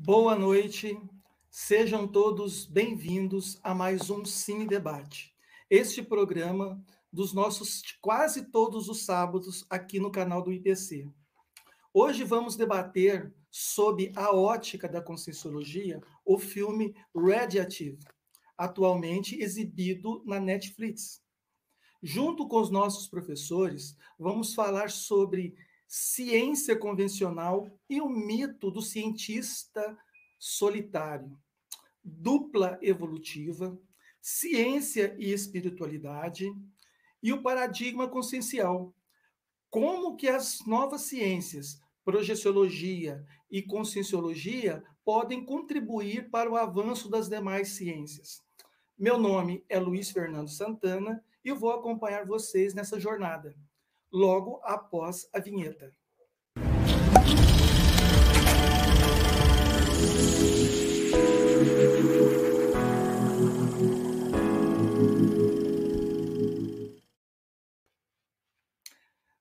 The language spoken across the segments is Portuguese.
Boa noite, sejam todos bem-vindos a mais um Cine Debate. Este programa dos nossos quase todos os sábados aqui no canal do IPC. Hoje vamos debater sob a ótica da Conscienciologia o filme Radiative, atualmente exibido na Netflix. Junto com os nossos professores, vamos falar sobre ciência convencional e o mito do cientista solitário, dupla evolutiva, ciência e espiritualidade e o paradigma consciencial. Como que as novas ciências, projeciologia e conscienciologia, podem contribuir para o avanço das demais ciências. Meu nome é Luiz Fernando Santana e vou acompanhar vocês nessa jornada logo após a vinheta.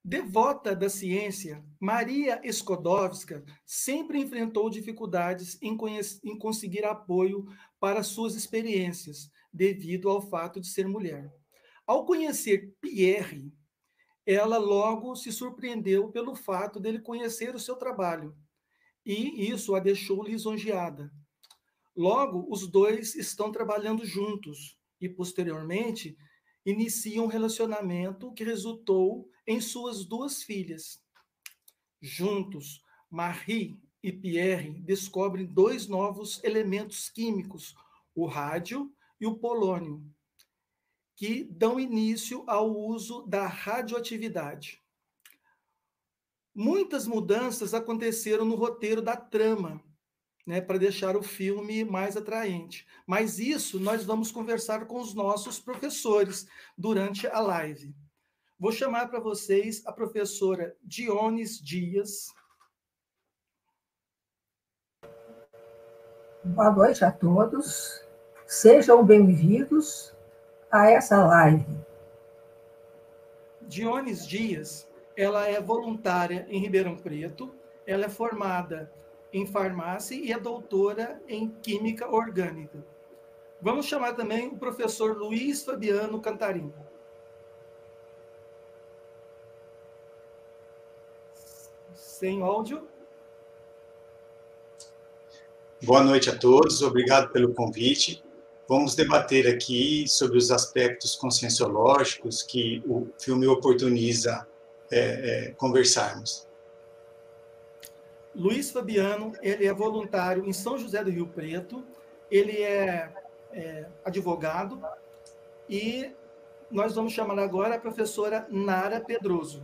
Devota da ciência, Maria Skodowska sempre enfrentou dificuldades em, em, conseguir apoio para suas experiências, devido ao fato de ser mulher. Ao conhecer Pierre, ela logo se surpreendeu pelo fato dele conhecer o seu trabalho, e isso a deixou lisonjeada. Logo, os dois estão trabalhando juntos e, posteriormente, iniciam um relacionamento que resultou em suas duas filhas. Juntos, Marie e Pierre descobrem dois novos elementos químicos, o rádio e o polônio, que dão início ao uso da radioatividade. Muitas mudanças aconteceram no roteiro da trama, né, para deixar o filme mais atraente. Mas isso nós vamos conversar com os nossos professores durante a live. Vou chamar para vocês a professora Dionis Dias. Boa noite a todos. Sejam bem-vindos a essa live? Dionis Dias, ela é voluntária em Ribeirão Preto, ela é formada em farmácia e é doutora em química orgânica. Vamos chamar também o professor Luiz Fabiano Cantarim. Sem áudio. Boa noite a todos, obrigado pelo convite. Vamos debater aqui sobre os aspectos conscienciológicos que o filme oportuniza é, é, conversarmos. Luiz Fabiano, ele é voluntário em São José do Rio Preto, ele é, é advogado e nós vamos chamar agora a professora Nara Pedroso.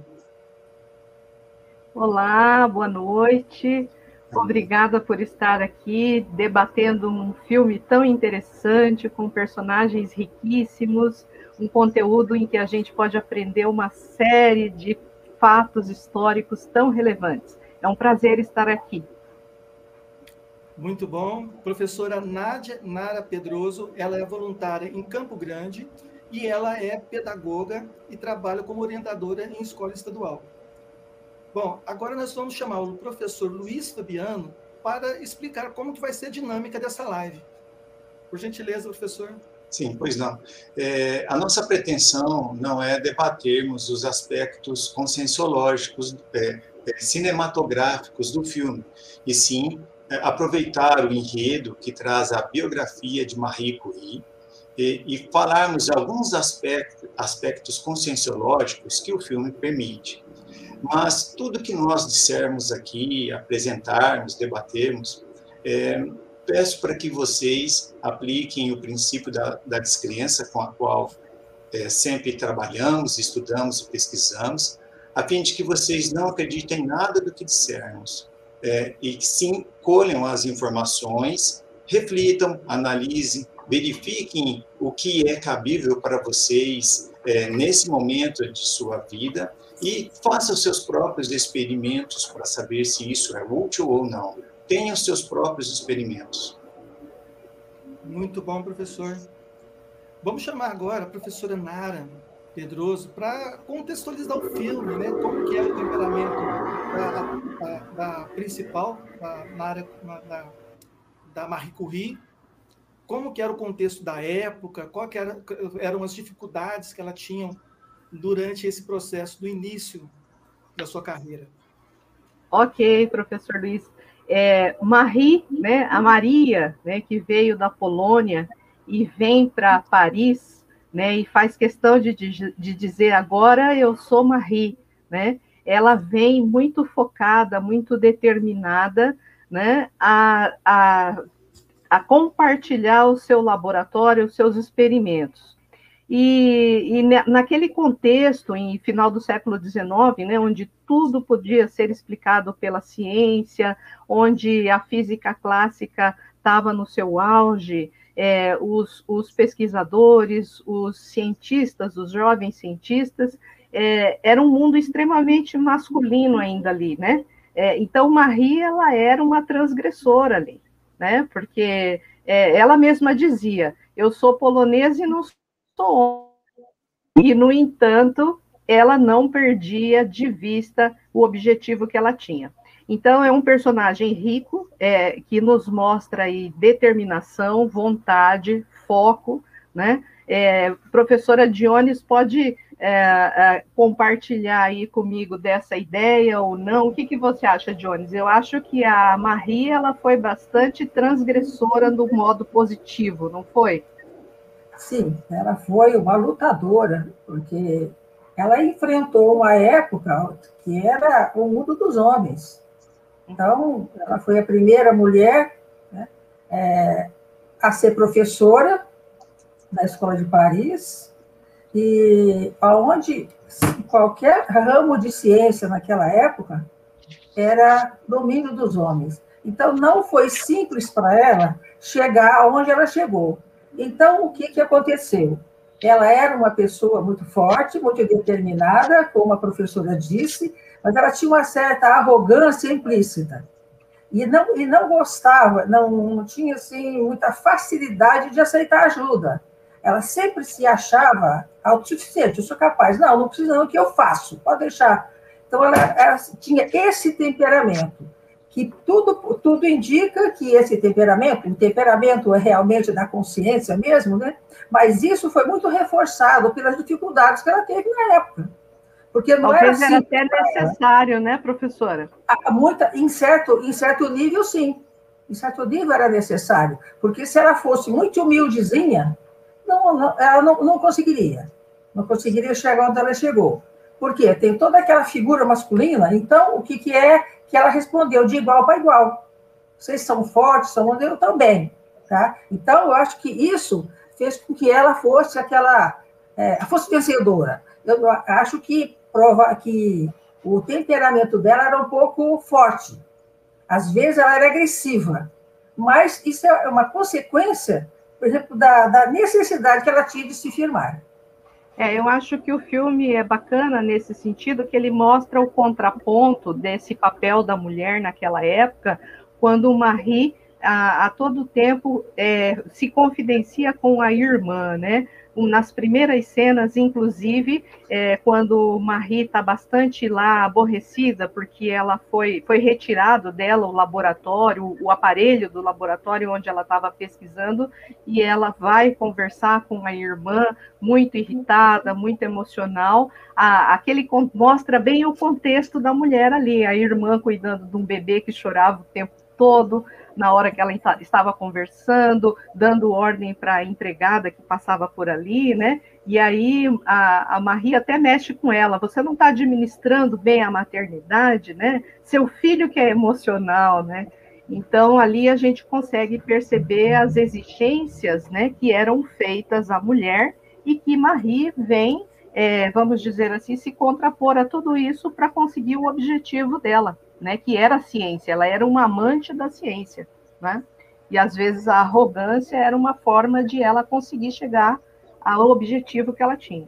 Olá, boa noite. Obrigada por estar aqui debatendo um filme tão interessante, com personagens riquíssimos, um conteúdo em que a gente pode aprender uma série de fatos históricos tão relevantes. É um prazer estar aqui. Muito bom. Professora Nádia Nara Pedroso, ela é voluntária em Campo Grande e ela é pedagoga e trabalha como orientadora em escola estadual. Bom, agora nós vamos chamar o professor Luiz Fabiano para explicar como que vai ser a dinâmica dessa live. Por gentileza, professor. Sim, pois não. É, a nossa pretensão não é debatermos os aspectos conscienciológicos, é, é, cinematográficos do filme, e sim é, aproveitar o enredo que traz a biografia de Marie Curie e, e falarmos alguns aspectos, aspectos conscienciológicos que o filme permite. Mas tudo que nós dissermos aqui, apresentarmos, debatermos, é, peço para que vocês apliquem o princípio da, da descrença com a qual é, sempre trabalhamos, estudamos e pesquisamos, a fim de que vocês não acreditem em nada do que dissermos, é, e que sim colham as informações, reflitam, analisem, verifiquem o que é cabível para vocês é, nesse momento de sua vida e faça os seus próprios experimentos para saber se isso é útil ou não. Tenha os seus próprios experimentos. Muito bom, professor. Vamos chamar agora a professora Nara Pedroso para contextualizar o filme, né? Como que é o temperamento da, da, da principal, da, na área, na, da da Marie Curie, como que era o contexto da época, que era, eram as dificuldades que ela tinha durante esse processo do início da sua carreira. Ok, professor Luiz. É, Marie, né, a Maria, né, que veio da Polônia e vem para Paris, né, e faz questão de, de, dizer agora eu sou Marie, né, ela vem muito focada, muito determinada, né, a, a, a compartilhar o seu laboratório, os seus experimentos. E, e, naquele contexto, em final do século XIX, né, onde tudo podia ser explicado pela ciência, onde a física clássica estava no seu auge, é, os, os, pesquisadores, os cientistas, os jovens cientistas, é, era um mundo extremamente masculino ainda ali, né? É, então, Marie, ela era uma transgressora ali, né? Porque é, ela mesma dizia, eu sou polonesa e não E, no entanto, ela não perdia de vista o objetivo que ela tinha. Então, é um personagem rico, é, que nos mostra aí determinação, vontade, foco, né? É, professora Dionis pode é, é, compartilhar aí comigo dessa ideia ou não? O que, que você acha, Dionis? Eu acho que a Marie, ela foi bastante transgressora no modo positivo, não foi? Sim, ela foi uma lutadora, porque ela enfrentou uma época que era o mundo dos homens. Então, ela foi a primeira mulher né, é, a ser professora na Escola de Paris, e aonde qualquer ramo de ciência naquela época era domínio dos homens. Então, não foi simples para ela chegar aonde ela chegou. Então, o que, que aconteceu? Ela era uma pessoa muito forte, muito determinada, como a professora disse, mas ela tinha uma certa arrogância implícita. E não, e não gostava, não, não tinha assim, muita facilidade de aceitar ajuda. Ela sempre se achava autossuficiente, eu sou capaz. Não, não precisa não, que eu faço, pode deixar. Então, ela, ela tinha esse temperamento que tudo, tudo indica que esse temperamento, o temperamento é realmente da consciência mesmo, né? Mas isso foi muito reforçado pelas dificuldades que ela teve na época. Porque não Talvez era, assim, era até necessário, né, professora? Muita, em, certo, em certo nível, sim. Em certo nível era necessário. Porque se ela fosse muito humildezinha, não, não, ela não, não conseguiria. Não conseguiria chegar onde ela chegou. Por quê? Tem toda aquela figura masculina, então o que, que é que ela respondeu de igual para igual. Vocês são fortes, são eu também. Tá? Então, eu acho que isso fez com que ela fosse aquela. É, fosse vencedora. Eu acho que prova que o temperamento dela era um pouco forte. Às vezes ela era agressiva, mas isso é uma consequência, por exemplo, da, da necessidade que ela tinha de se firmar. É, eu acho que o filme é bacana nesse sentido, que ele mostra o contraponto desse papel da mulher naquela época, quando Marie a, a todo tempo é, se confidencia com a irmã, né? Nas primeiras cenas, inclusive, é, quando Marie está bastante lá aborrecida, porque ela foi, foi retirado dela o laboratório, o aparelho do laboratório onde ela estava pesquisando, e ela vai conversar com a irmã, muito irritada, muito emocional. A, aquele mostra bem o contexto da mulher ali, a irmã cuidando de um bebê que chorava o tempo todo, na hora que ela estava conversando, dando ordem para a empregada que passava por ali, né? E aí a, a Maria até mexe com ela. Você não está administrando bem a maternidade, né? Seu filho que é emocional, né? Então ali a gente consegue perceber as exigências, né, que eram feitas à mulher e que Marie vem, é, vamos dizer assim, se contrapor a tudo isso para conseguir o objetivo dela, né, que era a ciência, ela era uma amante da ciência, né? E às vezes a arrogância era uma forma de ela conseguir chegar ao objetivo que ela tinha.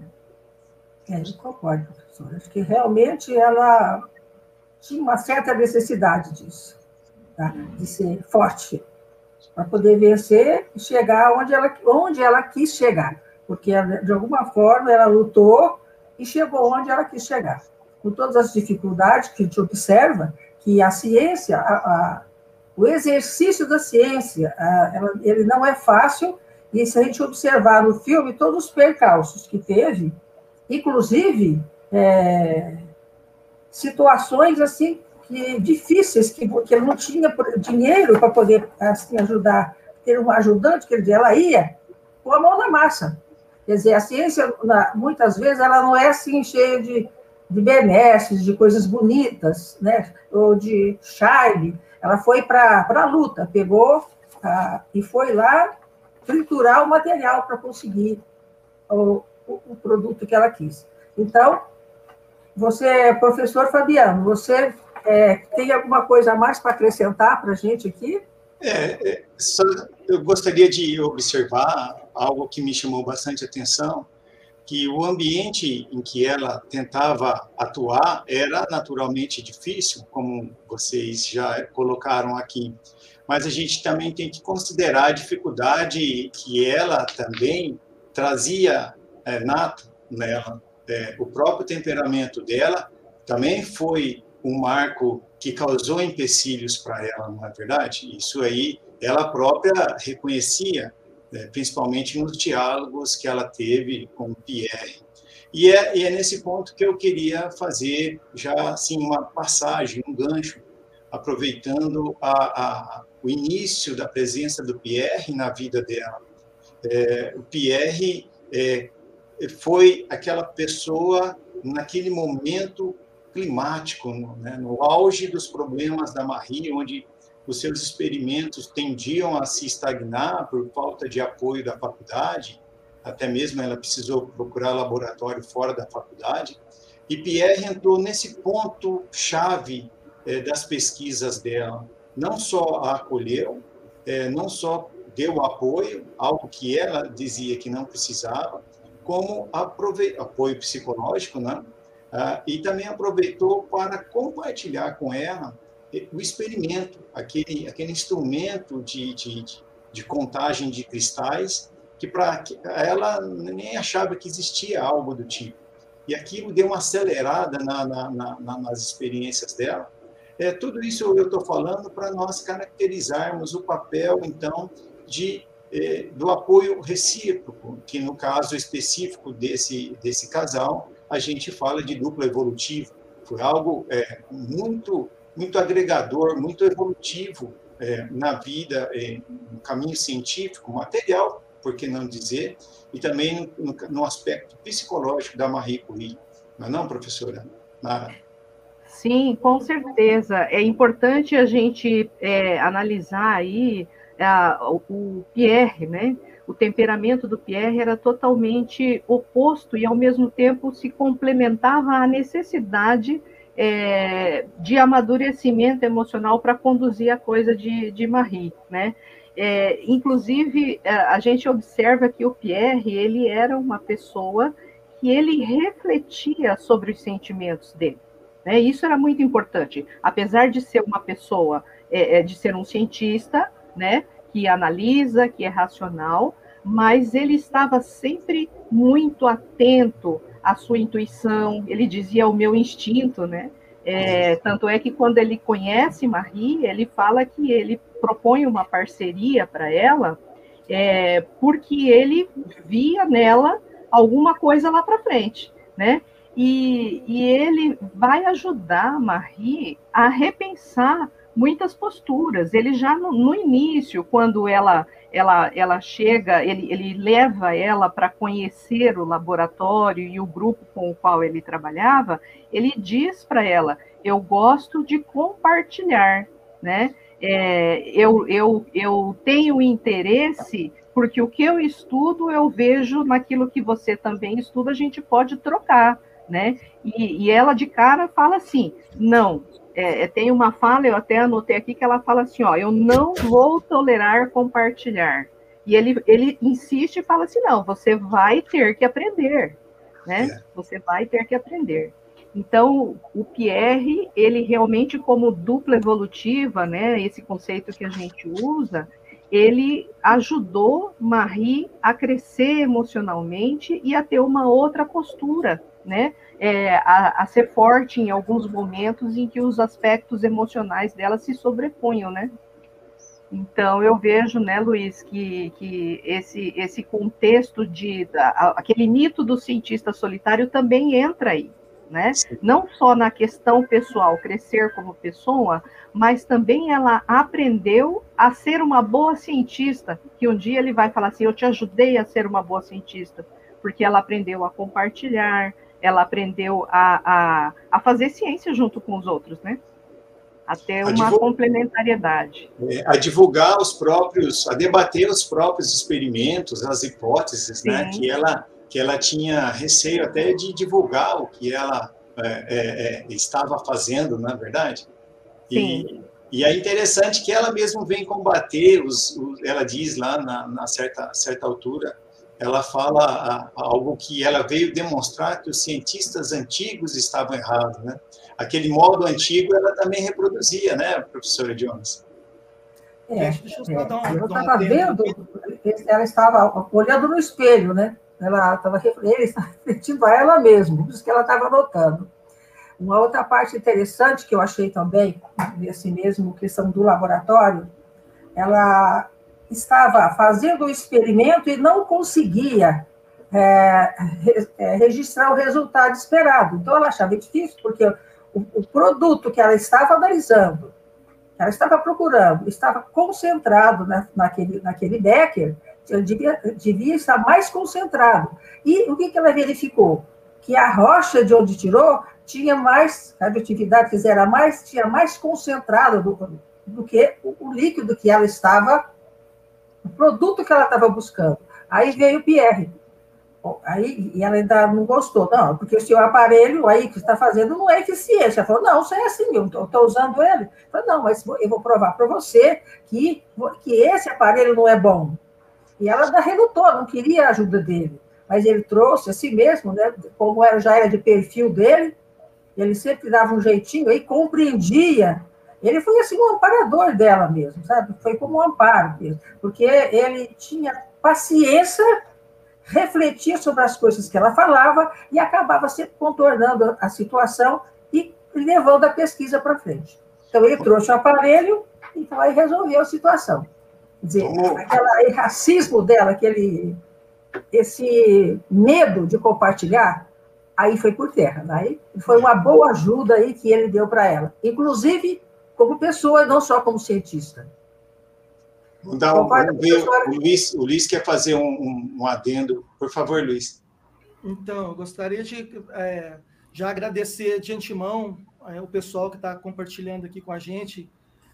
É, eu concordo, professora. Acho que realmente ela tinha uma certa necessidade disso, tá? de ser forte, para poder vencer e chegar onde ela, onde ela quis chegar. Porque, de alguma forma, ela lutou e chegou onde ela quis chegar. Com todas as dificuldades que a gente observa, que a ciência, a, a, o exercício da ciência, ele não é fácil, e se a gente observar no filme todos os percalços que teve, inclusive é, situações assim que difíceis, que, que ele não tinha dinheiro para poder assim, ajudar, ter um ajudante, quer dizer, ela ia com a mão na massa. Quer dizer, a ciência, muitas vezes, ela não é assim cheia de, de benesses, de coisas bonitas, né? ou de charme. Ela foi para a luta, pegou e foi lá triturar o material para conseguir o, o, o, produto que ela quis. Então, você, professor Fabiano, você é, tem alguma coisa a mais para acrescentar para a gente aqui? É, é, só, eu gostaria de observar algo que me chamou bastante atenção, que o ambiente em que ela tentava atuar era naturalmente difícil, como vocês já colocaram aqui, mas a gente também tem que considerar a dificuldade que ela também trazia é, nato nela. É, o próprio temperamento dela também foi um marco que causou empecilhos para ela, não é verdade? Isso aí ela própria reconhecia, principalmente nos diálogos que ela teve com Pierre. E é, e é nesse ponto que eu queria fazer já assim uma passagem, um gancho, aproveitando a, a, o início da presença do Pierre na vida dela. É, o Pierre é, foi aquela pessoa naquele momento climático, né, no auge dos problemas da Marie, onde os seus experimentos tendiam a se estagnar por falta de apoio da faculdade, até mesmo ela precisou procurar laboratório fora da faculdade, e Pierre entrou nesse ponto chave é, das pesquisas dela. Não só a acolheu, é, não só deu apoio, algo que ela dizia que não precisava, como apoio psicológico, né? Ah, e também aproveitou para compartilhar com ela eh, o experimento, aquele, aquele instrumento de, de, de contagem de cristais, que para ela nem achava que existia algo do tipo. E aquilo deu uma acelerada na, na, na, nas experiências dela. É, tudo isso eu estou falando para nós caracterizarmos o papel, então, de, é, do apoio recíproco, que no caso específico desse, desse casal, a gente fala de dupla evolutiva. Foi algo é, muito, muito agregador, muito evolutivo é, na vida, é, no caminho científico, material, por que não dizer, e também no, no aspecto psicológico da Marie Curie. Não é não, professora? Sim, com certeza. É importante a gente é, analisar aí o Pierre, né? o temperamento do Pierre era totalmente oposto e, ao mesmo tempo, se complementava à necessidade é, de amadurecimento emocional para conduzir a coisa de, de Marie, né? É, inclusive, é, a gente observa que o Pierre, ele era uma pessoa que ele refletia sobre os sentimentos dele. Né? Isso era muito importante. Apesar de ser uma pessoa, é, é de ser um cientista, né? que analisa, que é racional, mas ele estava sempre muito atento à sua intuição, ele dizia o meu instinto, né? É, tanto é que quando ele conhece Marie, ele fala que ele propõe uma parceria para ela, é, porque ele via nela alguma coisa lá para frente, né? E, e, ele vai ajudar Marie a repensar muitas posturas. Ele já no, no início, quando ela ela, ela chega, ele, ele leva ela para conhecer o laboratório e o grupo com o qual ele trabalhava, ele diz para ela: Eu gosto de compartilhar, né? É, eu, eu, eu tenho interesse, porque o que eu estudo eu vejo naquilo que você também estuda, a gente pode trocar, né? E, e ela de cara fala assim: Não, é, é, tem uma fala, eu até anotei aqui, que ela fala assim, ó, eu não vou tolerar compartilhar. E ele, ele insiste e fala assim, não, você vai ter que aprender, né? É. Você vai ter que aprender. Então, o Pierre, ele realmente como dupla evolutiva, né, esse conceito que a gente usa, ele ajudou Marie a crescer emocionalmente e a ter uma outra postura, né? é, a, a, ser forte em alguns momentos em que os aspectos emocionais dela se sobrepunham, né? Então, eu vejo, né, Luiz, que, que esse, esse contexto de da, aquele mito do cientista solitário também entra aí, né? Não só na questão pessoal, crescer como pessoa, mas também ela aprendeu a ser uma boa cientista, que um dia ele vai falar assim, eu te ajudei a ser uma boa cientista, porque ela aprendeu a compartilhar, ela aprendeu a, a, a fazer ciência junto com os outros, né? até uma divulgar, complementariedade. É, a divulgar os próprios, a debater os próprios experimentos, as hipóteses, né, que ela que ela tinha receio até de divulgar o que ela é, é, é estava fazendo, na é verdade. Sim. E, e é interessante que ela mesmo vem combater os, os ela diz lá na, na certa certa altura ela fala a, a algo que ela veio demonstrar que os cientistas antigos estavam errados, né? Aquele modo antigo ela também reproduzia, né, professora Jones? É, deixa eu é, dar um, estava vendo, ela estava olhando no espelho, né? Ela estava ele estava refletindo a ela mesma, por isso que ela estava anotando. Uma outra parte interessante que eu achei também, nesse mesmo questão do laboratório, ela estava fazendo o experimento e não conseguia é, é, registrar o resultado esperado. Então, ela achava difícil, porque o, o produto que ela estava analisando, que ela estava procurando, estava concentrado na, naquele, naquele Becker, devia, devia estar mais concentrado. E o que, que ela verificou? Que a rocha de onde tirou tinha mais, radioatividade era mais, tinha mais concentrado do, do que o, o líquido que ela estava o produto que ela estava buscando. Aí veio o Pierre. Aí, e ela ainda não gostou, não, porque o seu aparelho aí que está fazendo não é eficiente. Ela falou, não, isso é assim, eu estou usando ele. Eu falei, não, mas eu vou provar para você que, que esse aparelho não é bom. E ela ainda relutou, não queria a ajuda dele. Mas ele trouxe a si mesmo, né, como era, já era de perfil dele, ele sempre dava um jeitinho, aí compreendia ele foi assim um amparador dela mesmo, sabe? Foi como um amparo mesmo, porque ele tinha paciência, refletia sobre as coisas que ela falava e acabava sempre contornando a situação e levando a pesquisa para frente. Então ele trouxe o aparelho e foi resolveu a situação. Quer dizer, aquele racismo dela, aquele esse medo de compartilhar, aí foi por terra. Aí foi uma boa ajuda aí que ele deu para ela. Inclusive, como pessoa, não só como cientista. Dar um, vamos ver, o, Luiz, o Luiz quer fazer um, um, um, adendo. Por favor, Luiz. Então, eu gostaria de é, já agradecer de antemão é, o pessoal que está compartilhando aqui com a gente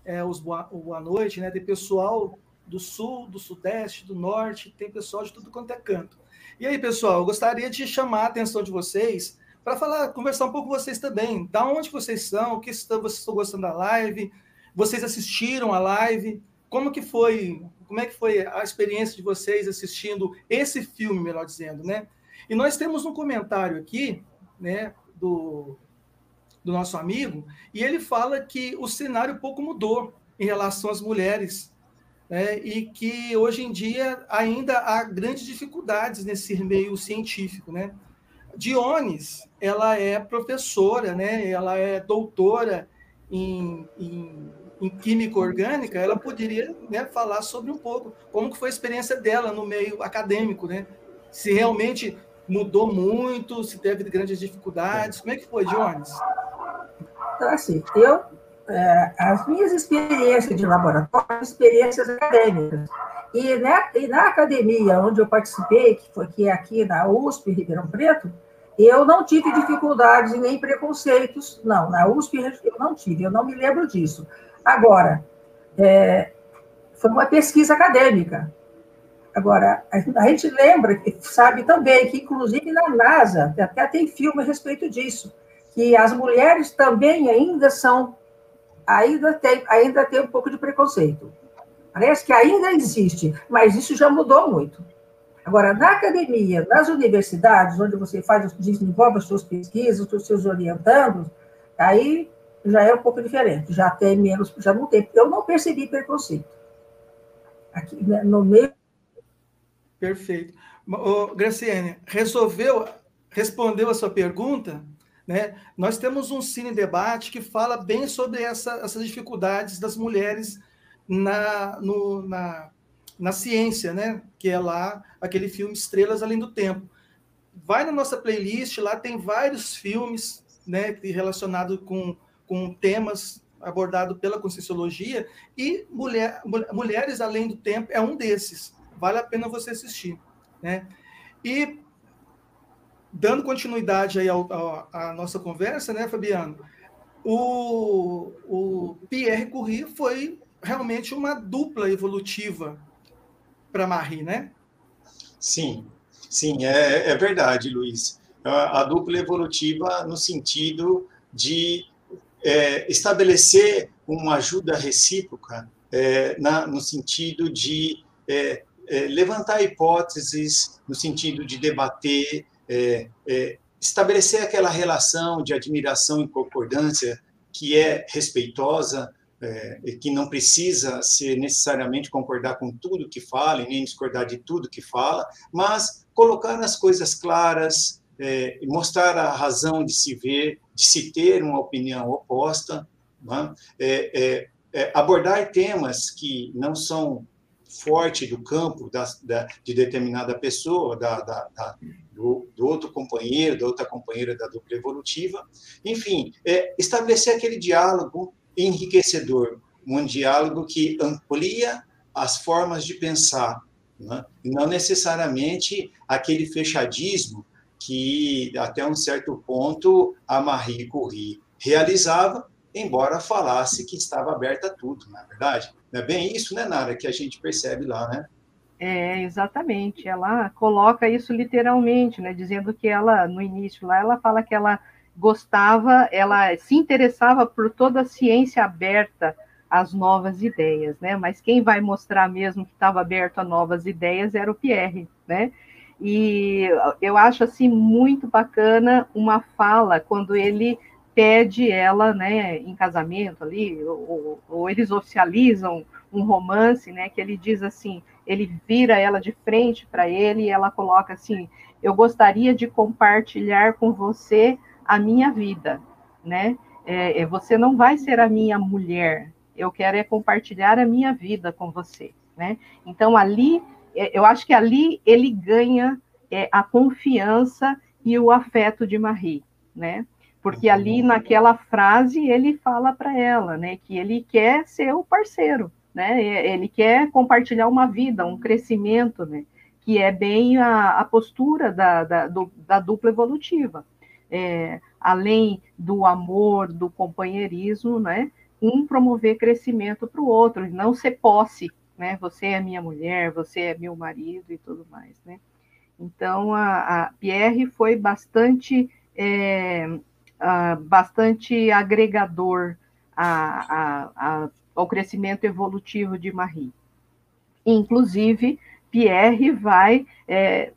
é, os boa, o boa noite, né? Tem pessoal do sul, do sudeste, do norte, tem pessoal de tudo quanto é canto. E aí, pessoal, eu gostaria de chamar a atenção de vocês para falar, conversar um pouco com vocês também. Da onde vocês são, o que estão, vocês estão gostando da live? Vocês assistiram a live? Como que foi? Como é que foi a experiência de vocês assistindo esse filme, melhor dizendo, né? E nós temos um comentário aqui, né, do, do nosso amigo, e ele fala que o cenário pouco mudou em relação às mulheres, né, e que hoje em dia ainda há grandes dificuldades nesse meio científico, né? Dionis, ela é professora, né? Ela é doutora em, em, em química orgânica. Ela poderia né, falar sobre um pouco como que foi a experiência dela no meio acadêmico, né? Se realmente mudou muito, se teve grandes dificuldades. Como é que foi, Dionis? Então, assim, eu é, as minhas experiências de laboratório, experiências acadêmicas. E na, e na academia onde eu participei, que foi que é aqui na USP, Ribeirão Preto, eu não tive dificuldades e nem preconceitos, não. Na USP eu não tive, eu não me lembro disso. Agora, é, foi uma pesquisa acadêmica. Agora, a gente lembra, sabe também, que inclusive na NASA, até tem filme a respeito disso, que as mulheres também ainda são, ainda tem, ainda tem um pouco de preconceito. Parece que ainda existe, mas isso já mudou muito. Agora, na academia, nas universidades, onde você faz, desenvolve as suas pesquisas, os seus orientandos, aí já é um pouco diferente, já tem menos, já não tem. Eu não percebi preconceito. Aqui né, no meio. Perfeito. Ô, Graciane, resolveu, respondeu a sua pergunta? Né? Nós temos um cine debate que fala bem sobre essa, essas dificuldades das mulheres na, no, na, na ciência, né? Que é lá aquele filme Estrelas Além do Tempo. Vai na nossa playlist, lá tem vários filmes né, relacionados com, com temas abordados pela Conscienciologia, e mulher, Mulheres Além do Tempo é um desses. Vale a pena você assistir. Né? E dando continuidade aí à nossa conversa, né, Fabiano? O, o Pierre Curie foi realmente uma dupla evolutiva para Marie, né? Sim, sim, é, é verdade, Luiz. A, a, dupla evolutiva no sentido de é, estabelecer uma ajuda recíproca, é, na, no sentido de é, é, levantar hipóteses, no sentido de debater, é, estabelecer aquela relação de admiração e concordância que é respeitosa, é, que não precisa ser necessariamente concordar com tudo que fala e nem discordar de tudo que fala, mas colocar as coisas claras, é, mostrar a razão de se ver, de se ter uma opinião oposta, é? é, é, abordar temas que não são forte do campo da, da, de determinada pessoa, da, da, do, do, outro companheiro, da outra companheira da dupla evolutiva. Enfim, é, estabelecer aquele diálogo enriquecedor, um diálogo que amplia as formas de pensar, né? não necessariamente aquele fechadismo que, até um certo ponto, a Marie Curie realizava, embora falasse que estava aberta a tudo, na é verdade. Não é bem isso, né, Nara, que a gente percebe lá, né? É, exatamente. Ela coloca isso literalmente, né? Dizendo que ela, no início lá, ela fala que ela gostava, ela se interessava por toda a ciência aberta às novas ideias, né? Mas quem vai mostrar mesmo que estava aberto a novas ideias era o Pierre, né? E eu acho assim muito bacana uma fala quando ele pede ela, né, em casamento ali, ou, ou, eles oficializam um romance, né, que ele diz assim, ele vira ela de frente para ele e ela coloca assim, eu gostaria de compartilhar com você a minha vida, né, é, é, você não vai ser a minha mulher, eu quero é compartilhar a minha vida com você, né, então ali, é, eu acho que ali ele ganha é, a confiança e o afeto de Marie, né, porque ali naquela frase ele fala para ela, né, que ele quer ser o parceiro, né, ele quer compartilhar uma vida, um crescimento, né, que é bem a, a postura da, da, do, da dupla evolutiva. É, além do amor, do companheirismo, né, um promover crescimento para o outro, não ser posse, né, você é minha mulher, você é meu marido e tudo mais, né. Então, a, a Pierre foi bastante é, uh, bastante agregador a, a, a, ao crescimento evolutivo de Marie. Inclusive, Pierre vai é,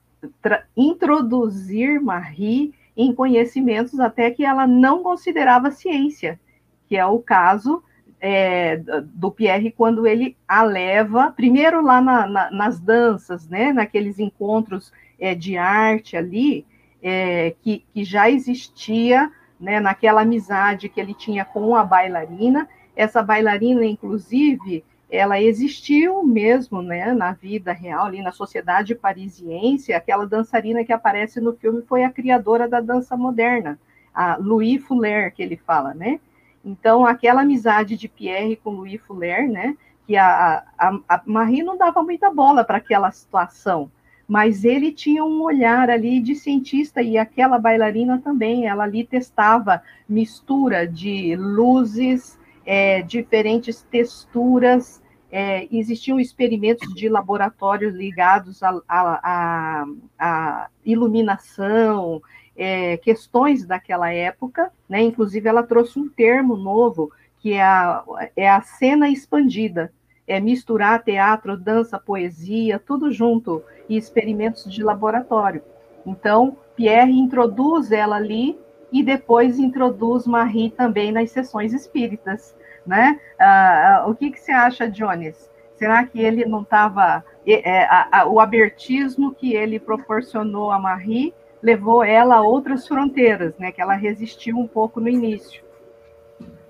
introduzir Marie em conhecimentos até que ela não considerava ciência, que é o caso é, do Pierre quando ele a leva, primeiro lá na, na, nas danças, né, naqueles encontros é, de arte ali, é, que, que já existia né, naquela amizade que ele tinha com a bailarina. Essa bailarina, inclusive, ela existiu mesmo né, na vida real, ali na sociedade parisiense. Aquela dançarina que aparece no filme foi a criadora da dança moderna, a Louis Fuller, que ele fala, né? Então, aquela amizade de Pierre com Louis Fuller, né? Que a, a, a Marie não dava muita bola para aquela situação, mas ele tinha um olhar ali de cientista e aquela bailarina também, ela ali testava mistura de luzes, é, diferentes texturas, é, existiam experimentos de laboratório ligados à iluminação, é, questões daquela época, né? Inclusive, ela trouxe um termo novo que é a, é a cena expandida, é misturar teatro, dança, poesia, tudo junto, e experimentos de laboratório. Então, Pierre introduz ela ali e depois introduz Marie também nas sessões espíritas, né? Ah, o que, que você acha, Jones? Será que ele não estava... É, o abertismo que ele proporcionou a Marie levou ela a outras fronteiras, né? Que ela resistiu um pouco no início.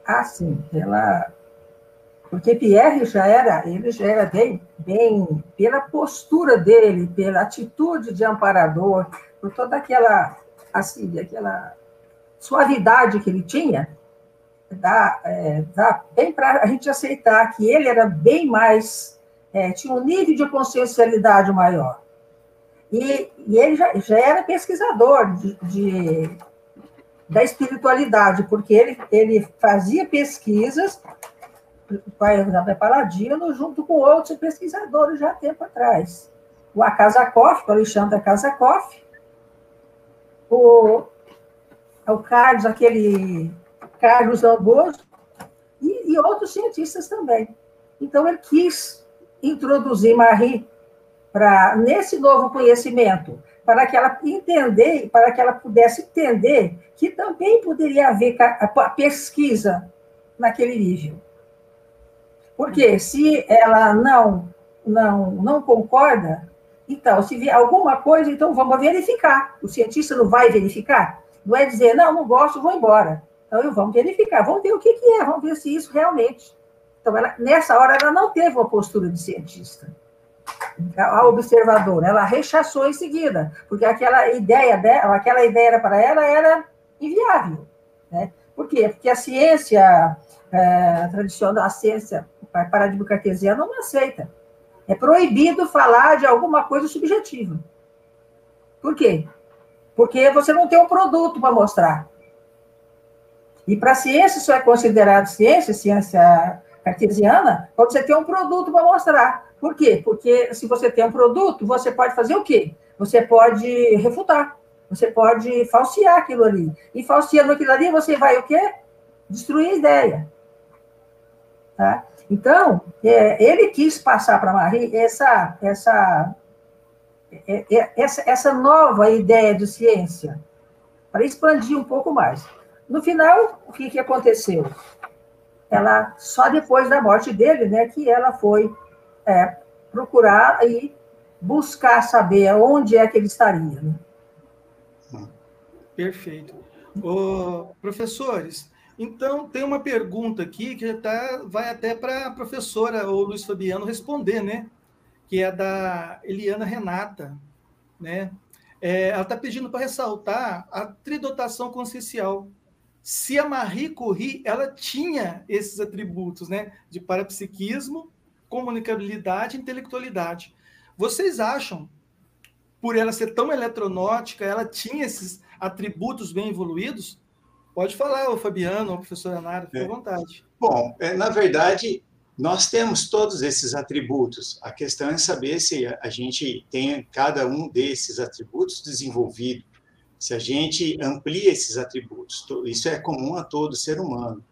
Ah, sim. Ela Porque Pierre já era, ele já era bem, bem, pela postura dele, pela atitude de amparador, por toda aquela, assim, aquela suavidade que ele tinha, dá, é, dá bem para a gente aceitar que ele era bem mais, é, tinha um nível de consciencialidade maior. E, e ele já, já, era pesquisador de, de, da espiritualidade, porque ele, ele fazia pesquisas pai da Paladino, junto com outros pesquisadores já há tempo atrás. O Akasakoff, o Alexandre Akasakoff, o, o Carlos, aquele Carlos Amboso, e, e outros cientistas também. Então, ele quis introduzir Marie para nesse novo conhecimento, para que ela entender, para que ela pudesse entender que também poderia haver pesquisa naquele nível. Porque se ela não, não, não concorda, então, se vier alguma coisa, então vamos verificar. O cientista não vai verificar? Não é dizer, não, não gosto, vou embora. Então, vamos verificar, vamos ver o que, que é, vamos ver se isso realmente. Então, ela, nessa hora, ela não teve uma postura de cientista. A observadora, ela rechaçou em seguida, porque aquela ideia dela, aquela ideia para ela era inviável. Né? Por quê? Porque a ciência é, tradicional, a ciência paradigma cartesiano não aceita. É proibido falar de alguma coisa subjetiva. Por quê? Porque você não tem um produto para mostrar. E para ciência, isso é considerado ciência, ciência cartesiana, quando você tem um produto para mostrar. Por quê? Porque se você tem um produto, você pode fazer o quê? Você pode refutar. Você pode falsear aquilo ali. E falseando aquilo ali, você vai o quê? Destruir a ideia. Tá? Então, é, ele quis passar para Marie essa, essa, é, é, essa, essa nova ideia de ciência, para expandir um pouco mais. No final, o que, que aconteceu? Ela, só depois da morte dele, né, que ela foi é, procurar e buscar saber onde é que ele estaria. Né? Perfeito. Professores, então, tem uma pergunta aqui que tá, vai até para a professora ou Luiz Fabiano responder, né? Que é da Eliana Renata, né? É, ela está pedindo para ressaltar a tridotação consciencial. Se a Marie Curie, ela tinha esses atributos, né? De parapsiquismo, comunicabilidade e intelectualidade. Vocês acham, por ela ser tão eletronótica, ela tinha esses atributos bem evoluídos? Pode falar, o Fabiano, o professor Nara, fique é. à vontade. Bom, é, na verdade, nós temos todos esses atributos. A questão é saber se a gente tem cada um desses atributos desenvolvido, se a gente amplia esses atributos. Isso é comum a todo ser humano.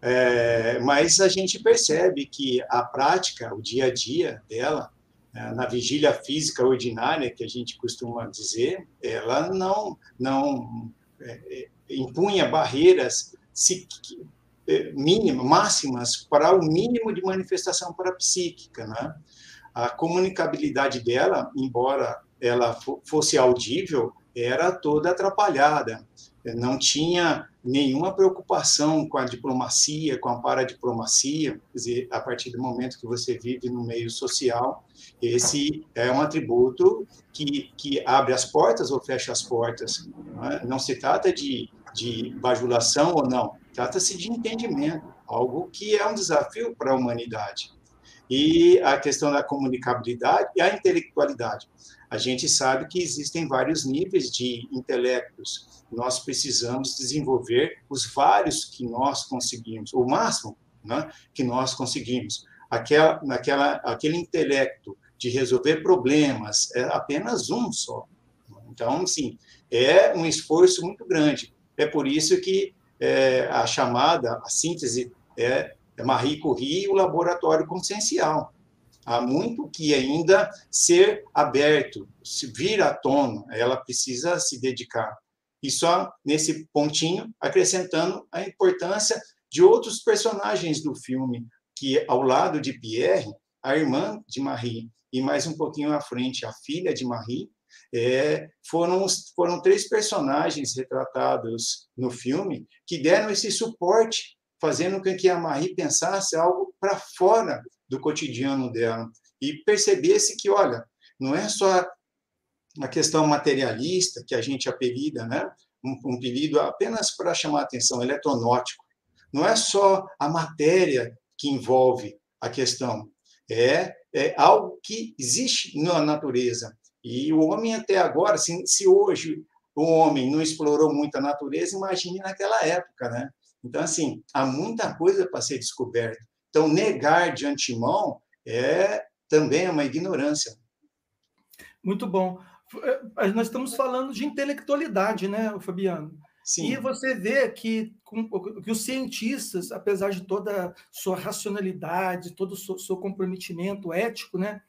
É, mas a gente percebe que a prática, o dia a dia dela, é, na vigília física ordinária, que a gente costuma dizer, ela não, não é, é impunha barreiras eh, mínimas, máximas para o mínimo de manifestação parapsíquica. Né? A comunicabilidade dela, embora ela fosse audível, era toda atrapalhada. Não tinha nenhuma preocupação com a diplomacia, com a paradiplomacia, quer dizer, a partir do momento que você vive no meio social, esse é um atributo que, que abre as portas ou fecha as portas. Não, é? se trata de de bajulação ou não, trata-se de entendimento, algo que é um desafio para a humanidade. E a questão da comunicabilidade e a intelectualidade. A gente sabe que existem vários níveis de intelectos. Nós precisamos desenvolver os vários que nós conseguimos, o máximo né, que nós conseguimos. Aquela, naquela, aquele intelecto de resolver problemas é apenas um só. Então, sim, é um esforço muito grande. É por isso que é, a chamada, a síntese é, Marie Curie e o laboratório consciencial. Há muito que ainda ser aberto, vir à tona, ela precisa se dedicar. E só nesse pontinho, acrescentando a importância de outros personagens do filme, que ao lado de Pierre, a irmã de Marie, e mais um pouquinho à frente, a filha de Marie, é, foram, foram três personagens retratados no filme que deram esse suporte fazendo com que a Marie pensasse algo para fora do cotidiano dela e percebesse que, olha, não é só a questão materialista que a gente apelida, né? um, um apelido apenas para chamar a atenção, eletronótico. Não é só a matéria que envolve a questão, é, é algo que existe na natureza. E o homem até agora, se, se hoje o homem não explorou muito a natureza, imagine naquela época, né? Então, assim, há muita coisa para ser descoberta. Então, negar de antemão é também uma ignorância. Muito bom. É, nós estamos falando de intelectualidade, né, Fabiano? Sim. E você vê que, que os cientistas, apesar de toda a sua racionalidade, todo o seu, seu comprometimento ético, né,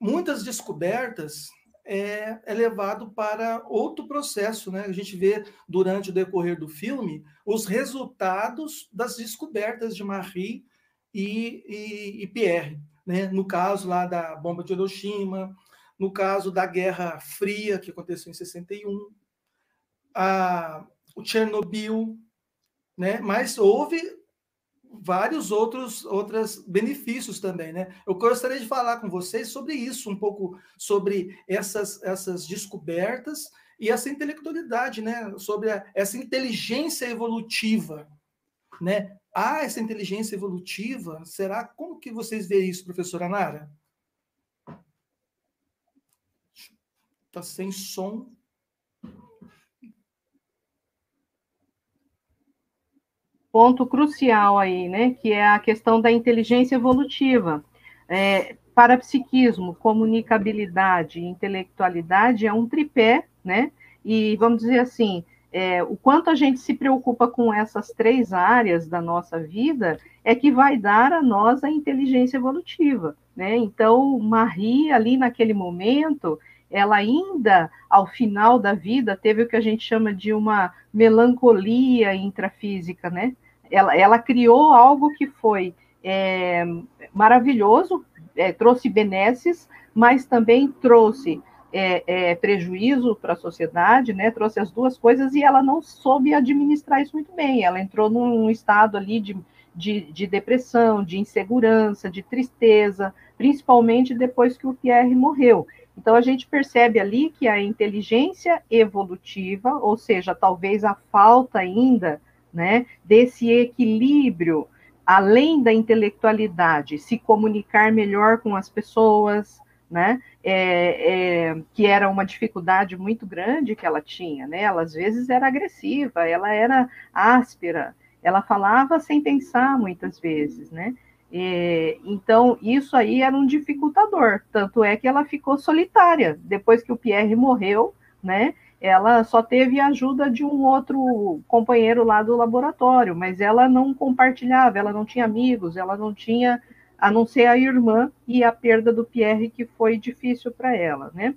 muitas descobertas é, é, levado para outro processo. Né? A gente vê durante o decorrer do filme os resultados das descobertas de Marie e, e, e Pierre. Né? No caso lá da bomba de Hiroshima, no caso da Guerra Fria, que aconteceu em 61, a, o Chernobyl, né? mas houve vários outros outros benefícios também, né? Eu gostaria de falar com vocês sobre isso, um pouco sobre essas essas descobertas e essa intelectualidade, né? Sobre a, essa inteligência evolutiva, né? Há essa inteligência evolutiva? Será como que vocês veem isso, professora Nara? Está sem som. Ponto crucial aí, né? Que é a questão da inteligência evolutiva. É, parapsiquismo, comunicabilidade e intelectualidade é um tripé, né? E vamos dizer assim, é, o quanto a gente se preocupa com essas três áreas da nossa vida é que vai dar a nós a inteligência evolutiva, né? Então, Marie, ali naquele momento, ela ainda, ao final da vida, teve o que a gente chama de uma melancolia intrafísica, né? Ela, ela criou algo que foi é, maravilhoso, é, trouxe benesses, mas também trouxe é, é prejuízo para a sociedade, né? Trouxe as duas coisas e ela não soube administrar isso muito bem. Ela entrou num estado ali de, de, de depressão, de insegurança, de tristeza, principalmente depois que o Pierre morreu. Então, a gente percebe ali que a inteligência evolutiva, ou seja, talvez a falta ainda né, desse equilíbrio, além da intelectualidade, se comunicar melhor com as pessoas, né, é, é, que era uma dificuldade muito grande que ela tinha, né, ela às vezes era agressiva, ela era áspera, ela falava sem pensar muitas vezes, né, é, então, isso aí era um dificultador, tanto é que ela ficou solitária. Depois que o Pierre morreu, né, ela só teve a ajuda de um outro companheiro lá do laboratório, mas ela não compartilhava, ela não tinha amigos, ela não tinha, a não ser a irmã e a perda do Pierre, que foi difícil para ela, né?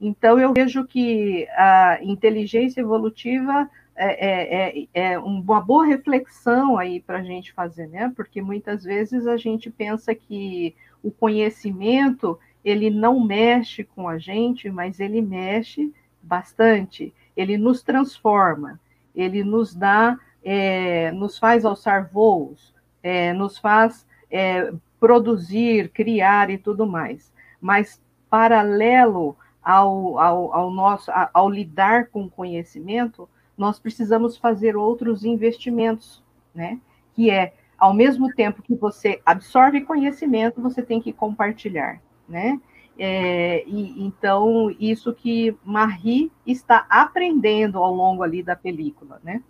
Então, eu vejo que a inteligência evolutiva é, é, é, é uma boa reflexão aí para a gente fazer, né? Porque muitas vezes a gente pensa que o conhecimento ele não mexe com a gente, mas ele mexe bastante. Ele nos transforma, ele nos dá, é, nos faz alçar voos, é, nos faz é, produzir, criar e tudo mais. Mas paralelo ao, ao, ao nosso, ao lidar com conhecimento, nós precisamos fazer outros investimentos, né? Que é, ao mesmo tempo que você absorve conhecimento, você tem que compartilhar, né? É, e, então, isso que Marie está aprendendo ao longo ali da película, né?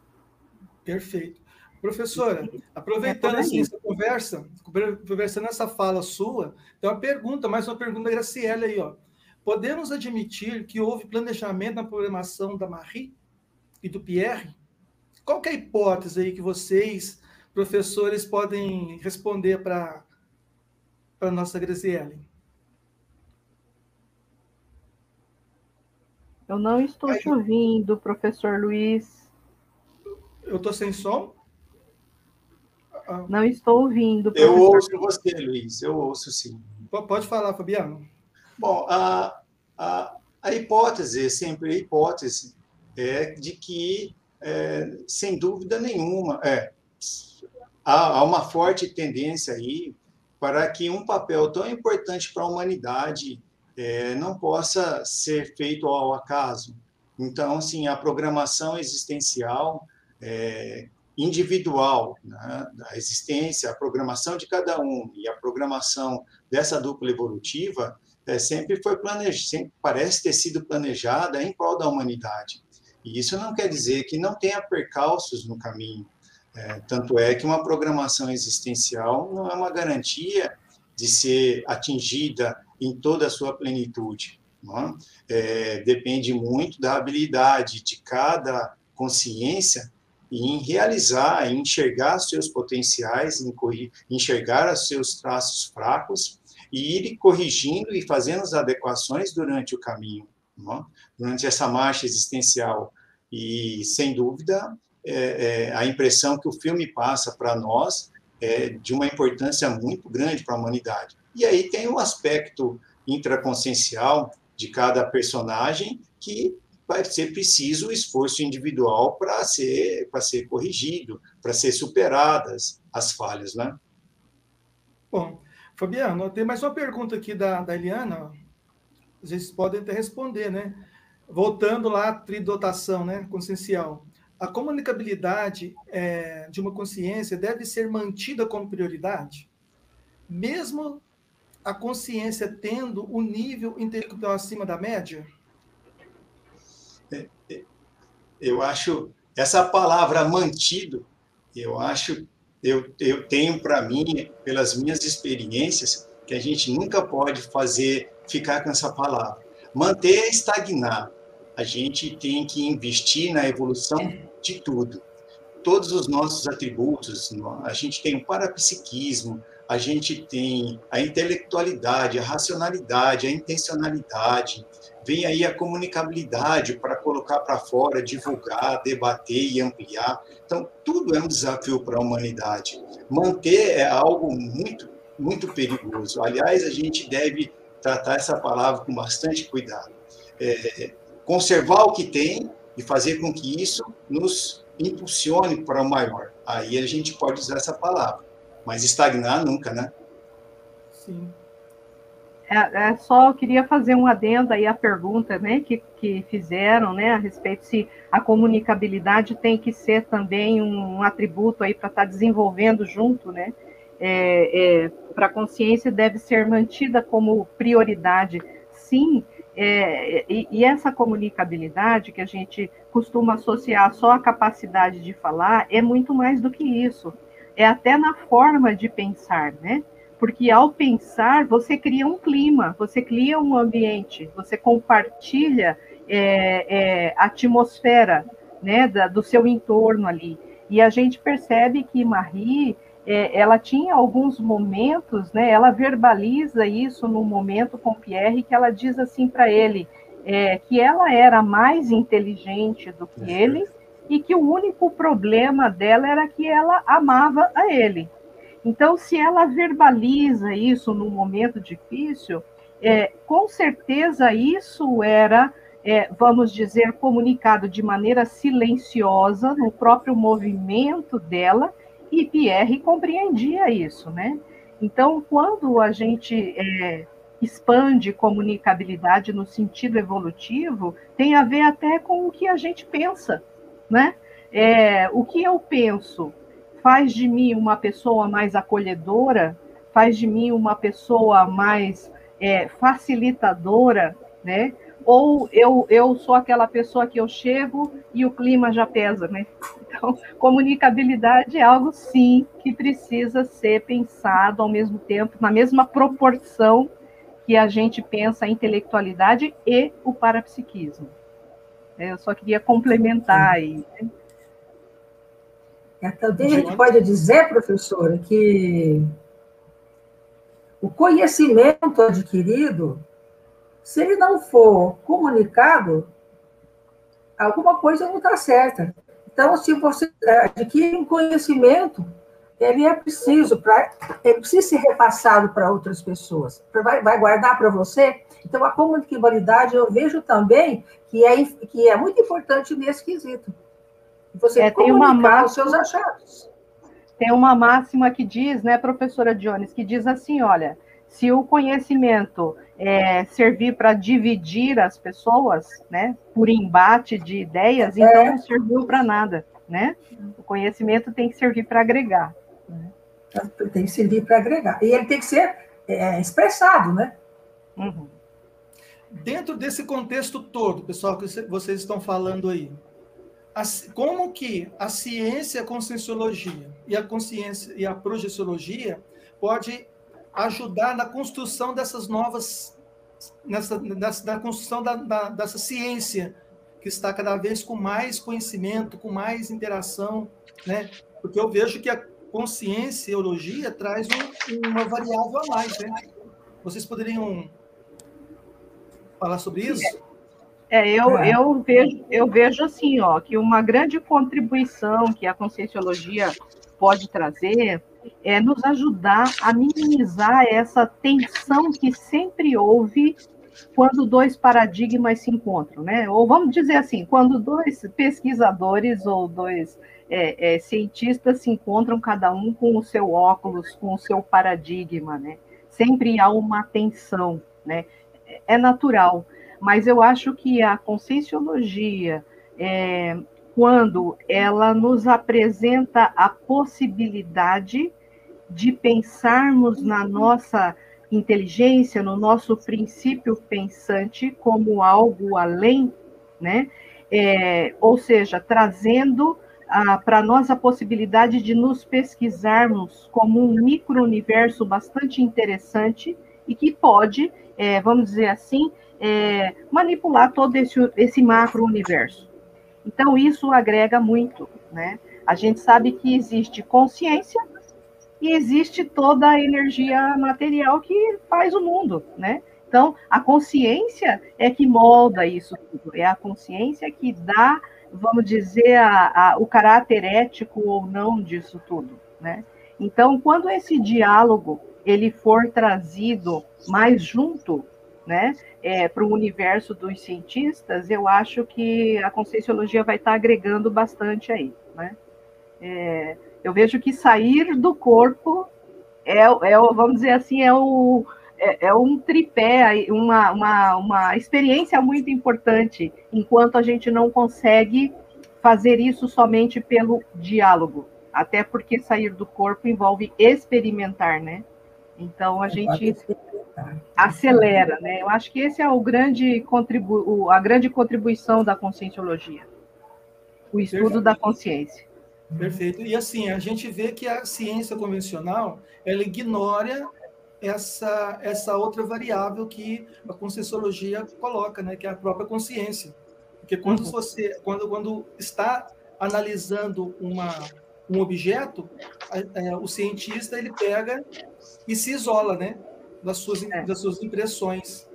Perfeito. Professora, aproveitando é assim, essa conversa, conversando essa fala sua, tem uma pergunta, mais uma pergunta da Graciela aí, ó. Podemos admitir que houve planejamento na programação da Marie? e do Pierre, qual é a hipótese aí que vocês, professores, podem responder para a nossa Graziele? Eu não estou aí, te ouvindo, professor Luiz. Eu estou sem som? Ah. Não estou ouvindo. Professor. Eu ouço você, Luiz, eu ouço sim. Pode falar, Fabiano. Bom, a, a, a hipótese, sempre a hipótese, é de que, é, sem dúvida nenhuma, é, há, há uma forte tendência aí para que um papel tão importante para a humanidade é, não possa ser feito ao acaso. Então, assim, a programação existencial é, individual né, da existência, a programação de cada um e a programação dessa dupla evolutiva é, sempre foi planejada, sempre parece ter sido planejada em prol da humanidade. E isso não quer dizer que não tenha percalços no caminho. É, tanto é que uma programação existencial não é uma garantia de ser atingida em toda a sua plenitude. É? É, depende muito da habilidade de cada consciência em realizar, em enxergar seus potenciais, em enxergar os seus traços fracos e ir corrigindo e fazendo as adequações durante o caminho, é? durante essa marcha existencial. E, sem dúvida, é, é, a impressão que o filme passa para nós é de uma importância muito grande para a humanidade. E aí tem um aspecto intraconsciencial de cada personagem que vai ser preciso o esforço individual para ser para ser corrigido, para ser superadas as falhas, né? Bom, Fabiano, tem mais uma pergunta aqui da, da Eliana. Vocês podem até responder, né? Voltando lá à tridotação, né, consciencial a comunicabilidade é, de uma consciência deve ser mantida como prioridade, mesmo a consciência tendo o nível intelectual acima da média? É, é, eu acho essa palavra mantido, eu acho, eu, eu tenho para mim, pelas minhas experiências, que a gente nunca pode fazer ficar com essa palavra. Manter é estagnar. A gente tem que investir na evolução de tudo. Todos os nossos atributos, a gente tem o parapsiquismo, a gente tem a intelectualidade, a racionalidade, a intencionalidade, vem aí a comunicabilidade para colocar para fora, divulgar, debater e ampliar. Então, tudo é um desafio para a humanidade. Manter é algo muito, muito perigoso. Aliás, a gente deve tratar essa palavra com bastante cuidado. É, conservar o que tem e fazer com que isso nos impulsione para o maior. Aí a gente pode usar essa palavra, mas estagnar nunca, né? Sim. É, é só eu queria fazer um adendo aí à pergunta, né, que, que fizeram, né, a respeito se a comunicabilidade tem que ser também um, um atributo aí para estar tá desenvolvendo junto, né, é, é, para a consciência deve ser mantida como prioridade. Sim, é, e, e, essa comunicabilidade que a gente costuma associar só à capacidade de falar é muito mais do que isso. É até na forma de pensar, né? Porque ao pensar, você cria um clima, você cria um ambiente, você compartilha é, é, a atmosfera né, da, do seu entorno ali. E a gente percebe que Marie é, ela tinha alguns momentos, né, ela verbaliza isso no momento com Pierre, que ela diz assim para ele, é, que ela era mais inteligente do que ele e que o único problema dela era que ela amava a ele. Então, se ela verbaliza isso num momento difícil, é, com certeza isso era, é, vamos dizer, comunicado de maneira silenciosa no próprio movimento dela, e Pierre compreendia isso, né? Então, quando a gente é, expande comunicabilidade no sentido evolutivo, tem a ver até com o que a gente pensa, né? É, o que eu penso faz de mim uma pessoa mais acolhedora, faz de mim uma pessoa mais é, facilitadora, né? ou eu, eu sou aquela pessoa que eu chego e o clima já pesa, né? Então, comunicabilidade é algo, sim, que precisa ser pensado ao mesmo tempo, na mesma proporção que a gente pensa a intelectualidade e o parapsiquismo. Eu só queria complementar aí. Né? É, também a gente pode dizer, professora, que o conhecimento adquirido se ele não for comunicado, alguma coisa não está certa. Então, se você adquire um conhecimento, ele é preciso para ele precisa ser repassado para outras pessoas. Vai, vai guardar para você. Então, a comunicabilidade eu vejo também que é, que é muito importante nesse quesito. Você é, comunicar uma os seus achados. tem uma máxima que diz, né, professora Jones, que diz assim, olha, se o conhecimento é, servir para dividir as pessoas, né, por embate de ideias, é. então não serviu para nada, né? O conhecimento tem que servir para agregar. Né? Tem que servir para agregar. E ele tem que ser é, expressado, né? Uhum. Dentro desse contexto todo, pessoal, que vocês estão falando aí, como que a ciência, a conscienciologia e a consciência e a projeciologia pode ajudar na construção dessas novas, nessa, nessa na construção da, da, dessa ciência que está cada vez com mais conhecimento, com mais interação, né? Porque eu vejo que a conscienciologia traz um, uma variável a mais, né? Vocês poderiam falar sobre isso? É, eu, é. eu, vejo, eu vejo assim, ó, que uma grande contribuição que a conscienciologia pode trazer é nos ajudar a minimizar essa tensão que sempre houve quando dois paradigmas se encontram, né? Ou vamos dizer assim, quando dois pesquisadores ou dois é, é, cientistas se encontram, cada um com o seu óculos, com o seu paradigma, né? Sempre há uma tensão, né? É natural mas eu acho que a conscienciologia, é, quando ela nos apresenta a possibilidade de pensarmos na nossa inteligência, no nosso princípio pensante como algo além, né? É, ou seja, trazendo para nós a possibilidade de nos pesquisarmos como um micro-universo bastante interessante e que pode, é, vamos dizer assim, é, manipular todo esse, esse macro-universo. Então, isso agrega muito, né? A gente sabe que existe consciência e existe toda a energia material que faz o mundo, né? Então, a consciência é que molda isso tudo, é a consciência que dá, vamos dizer, a, a, o caráter ético ou não disso tudo, né? Então, quando esse diálogo ele for trazido mais junto né, é, para o universo dos cientistas, eu acho que a conscienciologia vai estar tá agregando bastante aí. Né? É, eu vejo que sair do corpo é, é vamos dizer assim, é, o, é, é um tripé, uma, uma, uma experiência muito importante, enquanto a gente não consegue fazer isso somente pelo diálogo, até porque sair do corpo envolve experimentar, né? Então a gente acelera, né? Eu acho que esse é o grande contribu a grande contribuição da conscienciologia, o estudo Perfeito. da consciência. Perfeito. E assim, a gente vê que a ciência convencional, ela ignora essa essa outra variável que a conscienciologia coloca, né, que é a própria consciência. Porque quando uhum. você quando quando está analisando uma um objeto, é, o cientista ele pega e se isola, né? das suas, é. das suas impressões.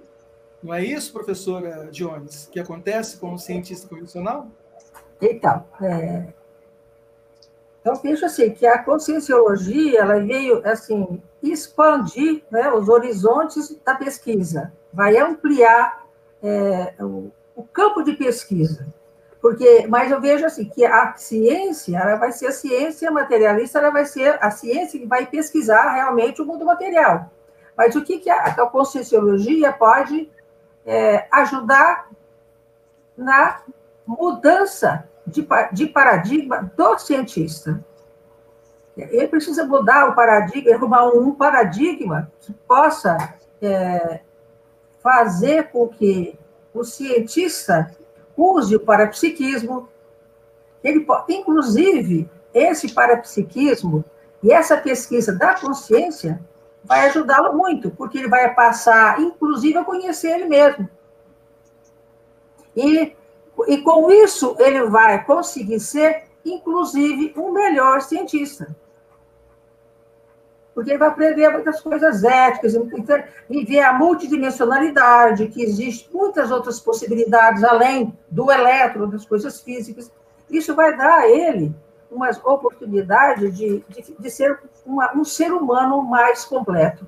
Não é isso, professora Jones, que acontece com o cientista convencional? Então, é... então vejo assim que a conscienciologia ela veio assim expandir né, os horizontes da pesquisa, vai ampliar é, o, o, campo de pesquisa, porque, mas eu vejo assim que a ciência ela vai ser a ciência materialista, ela vai ser a ciência que vai pesquisar realmente o mundo material. Mas o que, que a, a conscienciologia pode é, ajudar na mudança de, de paradigma do cientista? Ele precisa mudar o paradigma, arrumar um paradigma que possa é, fazer com que o cientista use o parapsiquismo. Ele, inclusive, esse parapsiquismo e essa pesquisa da consciência vai ajudá-lo muito, porque ele vai passar, inclusive, a conhecer ele mesmo. E, e com isso, ele vai conseguir ser, inclusive, um melhor cientista. Porque ele vai aprender muitas coisas éticas e ver a multidimensionalidade, que existe muitas outras possibilidades além do elétron, das coisas físicas. Isso vai dar a ele uma oportunidade de, de, de ser uma, um ser humano mais completo.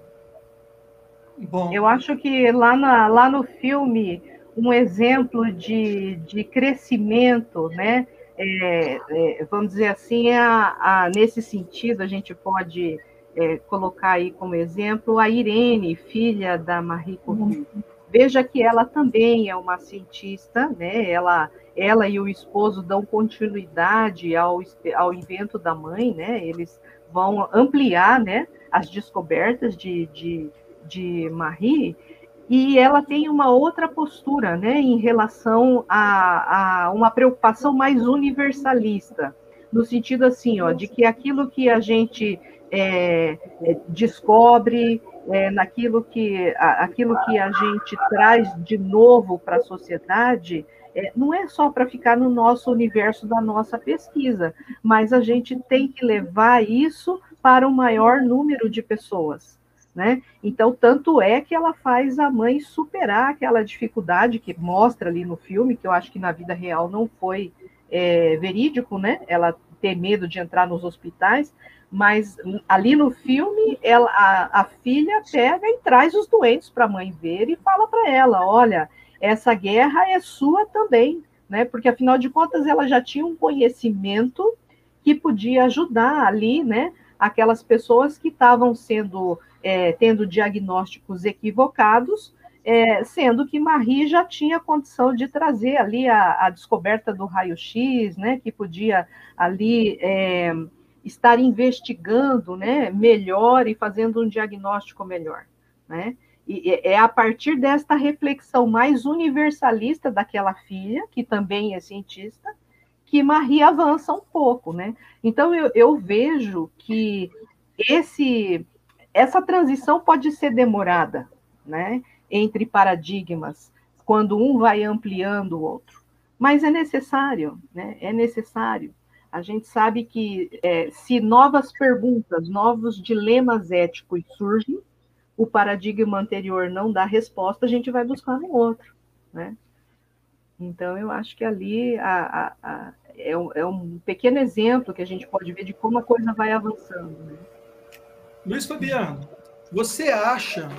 Bom. Eu acho que lá, na, lá no filme, um exemplo de, de crescimento, né? é, é, vamos dizer assim, a, a, nesse sentido, a gente pode é, colocar aí como exemplo a Irene, filha da Marie Curie. Veja que ela também é uma cientista, né? Ela, ela e o esposo dão continuidade ao, ao invento da mãe, né? Eles vão ampliar, né? As descobertas de, de, de Marie e ela tem uma outra postura, né? Em relação a, a uma preocupação mais universalista, no sentido assim, ó, de que aquilo que a gente é, é, descobre, é, naquilo que, a, aquilo que a gente traz de novo para a sociedade, é, não é só para ficar no nosso universo da nossa pesquisa, mas a gente tem que levar isso para o maior número de pessoas. Né? Então, tanto é que ela faz a mãe superar aquela dificuldade que mostra ali no filme, que eu acho que na vida real não foi é, verídico, né? Ela ter medo de entrar nos hospitais, mas ali no filme, ela, a, a filha pega e traz os doentes para a mãe ver e fala para ela: olha, essa guerra é sua também, né? Porque afinal de contas ela já tinha um conhecimento que podia ajudar ali, né? Aquelas pessoas que estavam sendo é, tendo diagnósticos equivocados, é, sendo que Marie já tinha condição de trazer ali a, a descoberta do raio-x, né? Que podia ali é, estar investigando né, melhor e fazendo um diagnóstico melhor. Né? E é a partir desta reflexão mais universalista daquela filha, que também é cientista, que Marie avança um pouco. Né? Então, eu, eu vejo que esse, essa transição pode ser demorada né, entre paradigmas, quando um vai ampliando o outro. Mas é necessário, né? é necessário. A gente sabe que é, se novas perguntas, novos dilemas éticos surgem, o paradigma anterior não dá resposta, a gente vai buscar um outro, né? Então, eu acho que ali a, a, a, é, um, é, um, pequeno exemplo que a gente pode ver de como a coisa vai avançando. Né? Luiz Fabiano, você acha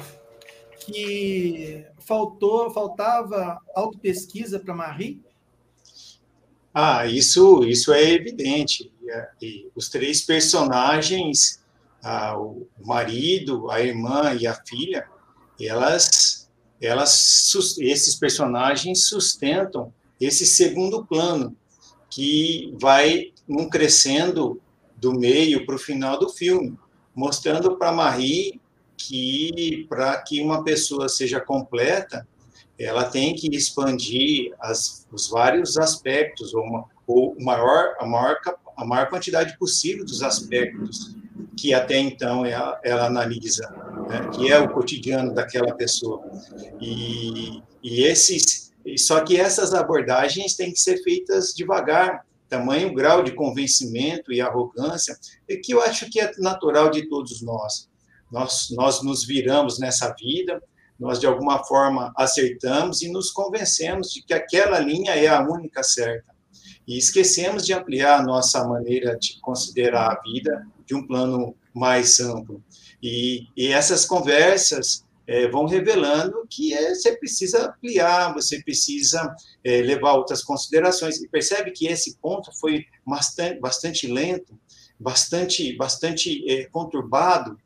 que faltou, faltava autopesquisa para Marie? Ah, isso, isso é evidente. E, e os três personagens, ah, o marido, a irmã e a filha, elas, elas, esses personagens sustentam esse segundo plano que vai num crescendo do meio para o final do filme, mostrando para Marie que para que uma pessoa seja completa, ela tem que expandir as, os vários aspectos, ou, uma, ou maior, a, maior, a maior quantidade possível dos aspectos que até então ela, ela analisa, né, que é o cotidiano daquela pessoa. E, e esses, só que essas abordagens têm que ser feitas devagar, tamanho grau de convencimento e arrogância, é que eu acho que é natural de todos nós. Nós, nós nos viramos nessa vida, nós de alguma forma acertamos e nos convencemos de que aquela linha é a única certa. E esquecemos de ampliar a nossa maneira de considerar a vida de um plano mais amplo. E, e essas conversas é, vão revelando que é, você precisa ampliar, você precisa é, levar outras considerações. E percebe que esse ponto foi bastante, bastante lento, bastante, bastante conturbado,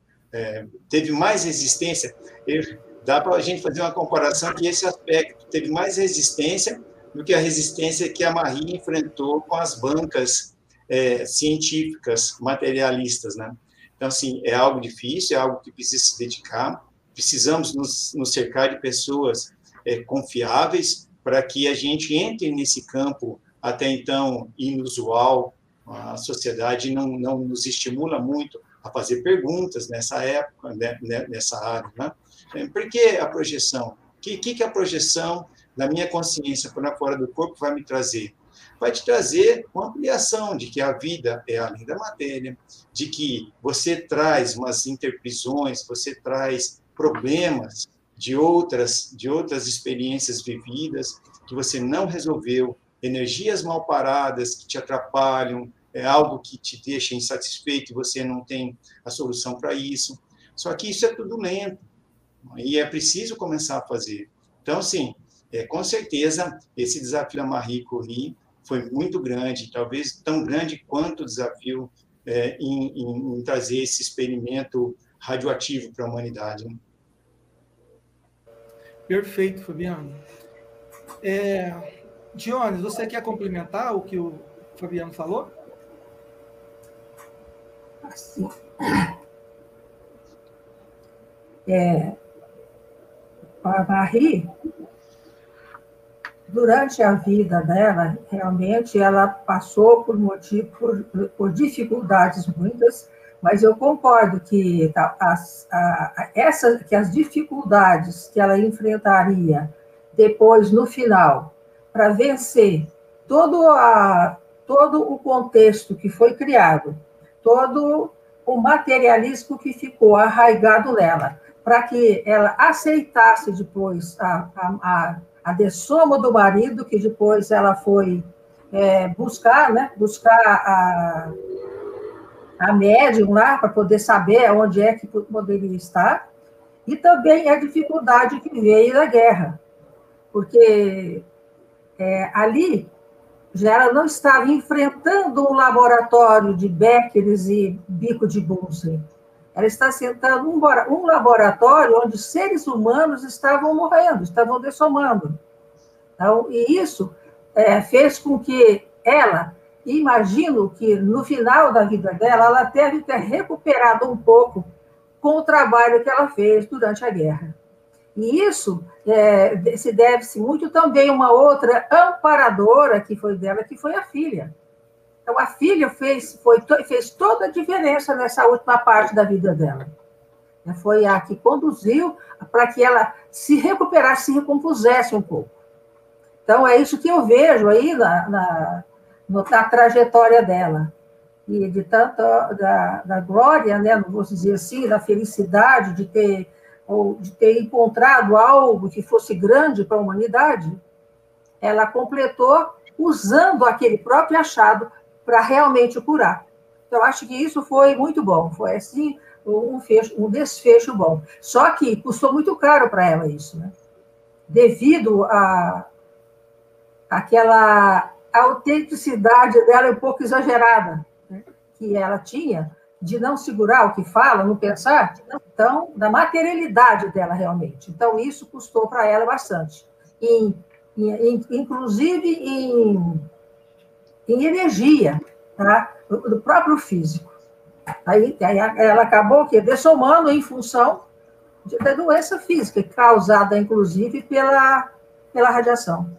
teve mais resistência. Eu, dá para a gente fazer uma comparação que esse aspecto teve mais resistência do que a resistência que a Marie enfrentou com as bancas é, científicas, materialistas, né? Então, assim, é algo difícil, é algo que precisa se dedicar, precisamos nos, nos cercar de pessoas é, confiáveis para que a gente entre nesse campo até então inusual, a sociedade não, não nos estimula muito a fazer perguntas nessa época, né, né nessa área, né? Por que a projeção? O que, que, que a projeção da minha consciência para fora do corpo vai me trazer? Vai te trazer uma ampliação de que a vida é além da matéria, de que você traz umas interprisões, você traz problemas de outras, de outras experiências vividas que você não resolveu, energias mal paradas que te atrapalham, é algo que te deixa insatisfeito e você não tem a solução para isso. Só que isso é tudo lento. E é preciso começar a fazer. Então, sim, é, com certeza, esse desafio da Marie Curie foi muito grande, talvez tão grande quanto o desafio é, em, em, em, trazer esse experimento radioativo para a humanidade. Né? Perfeito, Fabiano. É, Dionis, você quer complementar o que o Fabiano falou? Assim. É, Marie, durante a vida dela, realmente ela passou por, motivo, por, por dificuldades muitas, mas eu concordo que, as, a, essa, que as dificuldades que ela enfrentaria depois, no final, para vencer todo, a, todo o contexto que foi criado, todo o materialismo que ficou arraigado nela, para que ela aceitasse depois a, a, a dessoma do marido, que depois ela foi é, buscar, né, buscar a, a médium lá, para poder saber onde é que poderia estar, e também a dificuldade que veio da guerra, porque é, ali já ela não estava enfrentando um laboratório de Beckeres e bico de Bunsen, ela está sentando um, um laboratório onde seres humanos estavam morrendo, estavam dessomando. Então, e isso é, fez com que ela, imagino que no final da vida dela, ela deve ter recuperado um pouco com o trabalho que ela fez durante a guerra. E isso é, se deve-se muito também a uma outra amparadora que foi dela, que foi a filha. Então, a filha fez, foi, fez toda a diferença nessa última parte da vida dela. Né, foi a que conduziu para que ela se recuperasse, se recompusesse um pouco. Então, é isso que eu vejo aí na, na, na trajetória dela. E de tanta da, da glória, né, não vou dizer assim, da felicidade de ter, ou de ter encontrado algo que fosse grande para a humanidade, ela completou usando aquele próprio achado para realmente curar. Então, acho que isso foi muito bom, foi assim um, fecho, um desfecho bom. Só que custou muito caro para ela isso, né? Devido a aquela autenticidade dela um pouco exagerada, né? que ela tinha, de não segurar o que fala, não pensar, então, da materialidade dela realmente. Então, isso custou para ela bastante. Em, inclusive em em energia, tá? do próprio físico. Aí, aí ela acabou que dessomando em função da doença física, causada, inclusive, pela, pela radiação.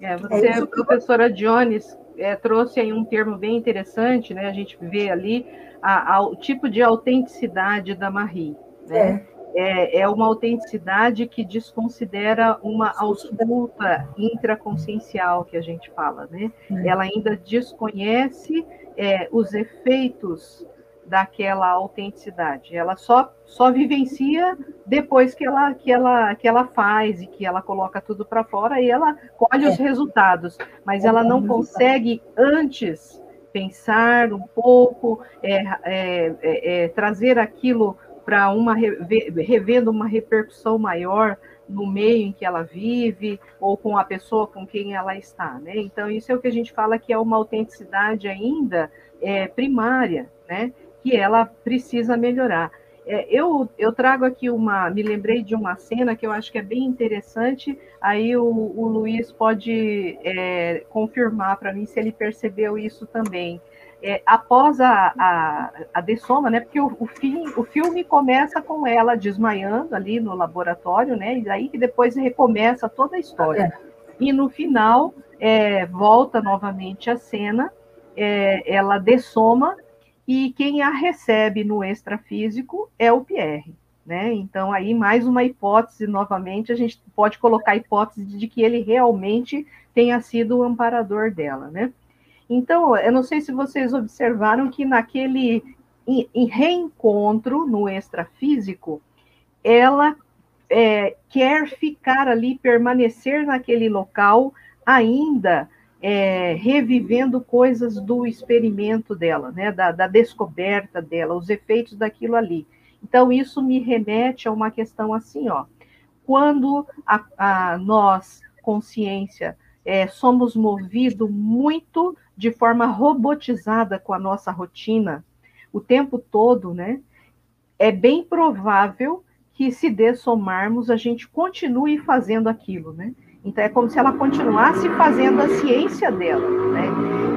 É, você, é professora Jones, é, trouxe aí um termo bem interessante, né? A gente vê ali a, a, o tipo de autenticidade da Marie. Né? É é, é uma autenticidade que desconsidera uma ausculta intraconsciencial que a gente fala, né? É. Ela ainda desconhece é, os efeitos daquela autenticidade. Ela só só vivencia depois que ela que ela que ela faz e que ela coloca tudo para fora e ela colhe é. os resultados, mas ela não consegue antes pensar um pouco, é, é, é, é trazer aquilo para uma revendo uma repercussão maior no meio em que ela vive ou com a pessoa com quem ela está, né? Então isso é o que a gente fala que é uma autenticidade ainda é, primária, né? Que ela precisa melhorar. É, eu, eu trago aqui uma, me lembrei de uma cena que eu acho que é bem interessante. Aí o, o Luiz pode é, confirmar para mim se ele percebeu isso também é, após a, a, a dessoma, né? Porque o, o, fim, o filme começa com ela desmaiando ali no laboratório, né? E daí que depois recomeça toda a história. É. E no final é, volta novamente a cena, é, ela dessoma e quem a recebe no extrafísico é o Pierre. Né? Então, aí, mais uma hipótese, novamente, a gente pode colocar a hipótese de que ele realmente tenha sido o amparador dela. Né? Então, eu não sei se vocês observaram que naquele reencontro no extrafísico, ela é, quer ficar ali, permanecer naquele local, ainda é, revivendo coisas do experimento dela, né, da, da, descoberta dela, os efeitos daquilo ali. Então, isso me remete a uma questão assim, ó. Quando a, a nós, consciência, é, somos movidos muito de forma robotizada com a nossa rotina o tempo todo, né? É bem provável que se dessomarmos a gente continue fazendo aquilo, né? Então é como se ela continuasse fazendo a ciência dela, né?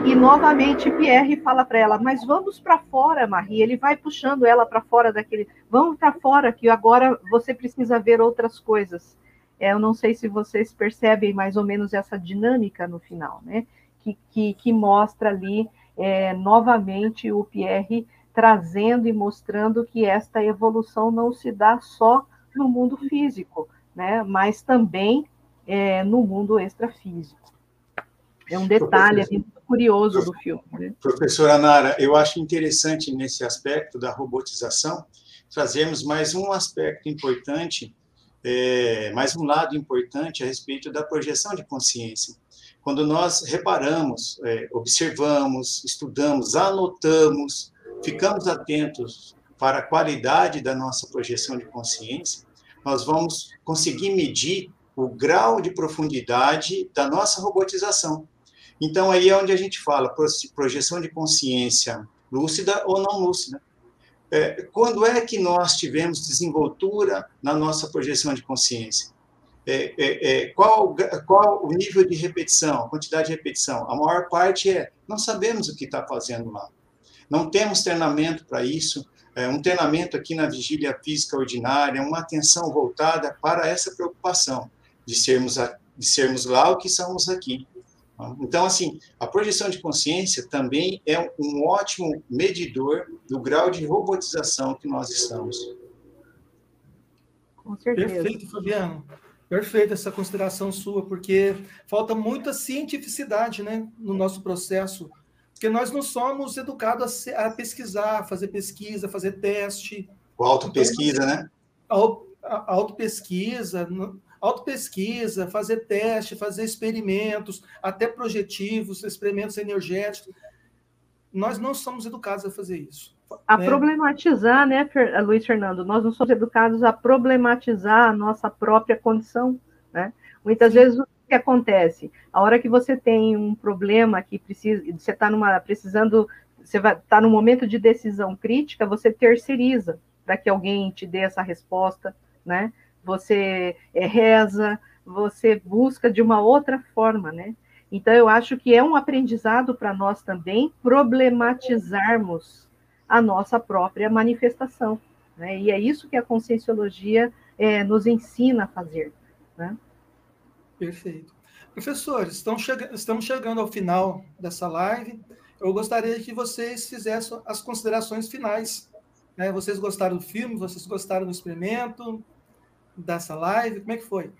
E novamente Pierre fala para ela: "Mas vamos para fora, Marie". Ele vai puxando ela para fora daquele, vamos para fora que agora você precisa ver outras coisas. É, eu não sei se vocês percebem mais ou menos essa dinâmica no final, né? Que, que, que mostra ali é, novamente o Pierre trazendo e mostrando que esta evolução não se dá só no mundo físico, né? Mas também é, no mundo extrafísico. É um detalhe muito curioso do filme. Né? Professora Nara, eu acho interessante nesse aspecto da robotização trazermos mais um aspecto importante é, mais um lado importante a respeito da projeção de consciência. Quando nós reparamos, é, observamos, estudamos, anotamos, ficamos atentos para a qualidade da nossa projeção de consciência, nós vamos conseguir medir o grau de profundidade da nossa robotização. Então, aí é onde a gente fala projeção de consciência lúcida ou não lúcida. É, quando é que nós tivemos desenvoltura na nossa projeção de consciência? É, é, é, qual, qual o nível de repetição, a quantidade de repetição? A maior parte é, não sabemos o que está fazendo lá. Não temos treinamento para isso. É, um treinamento aqui na vigília física ordinária, uma atenção voltada para essa preocupação de sermos, a, de sermos lá o que somos aqui. Então, assim, a projeção de consciência também é um ótimo medidor do grau de robotização que nós estamos. Com certeza. Perfeito, Fabiano. Perfeita essa consideração sua, porque falta muita cientificidade né, no nosso processo, porque nós não somos educados a, pesquisar, fazer pesquisa, fazer teste. O auto-pesquisa, então, né? A, a auto-pesquisa, autopesquisa, fazer teste, fazer experimentos, até projetivos, experimentos energéticos. Nós não somos educados a fazer isso. A né? problematizar, né, Luiz Fernando? Nós não somos educados a problematizar a nossa própria condição, né? Muitas Sim. vezes o que acontece? A hora que você tem um problema que precisa, você está numa precisando, você vai tá num momento de decisão crítica, você terceiriza para que alguém te dê essa resposta, né? Você é, reza, você busca de uma outra forma, né? Então, eu acho que é um aprendizado para nós também problematizarmos a nossa própria manifestação. Né? E é isso que a conscienciologia é, nos ensina a fazer. Né? Perfeito. Professores, estamos, chegando, estamos chegando ao final dessa live. Eu gostaria que vocês fizessem as considerações finais. Né? Vocês gostaram do filme? Vocês gostaram do experimento? Dessa live? Como é que foi?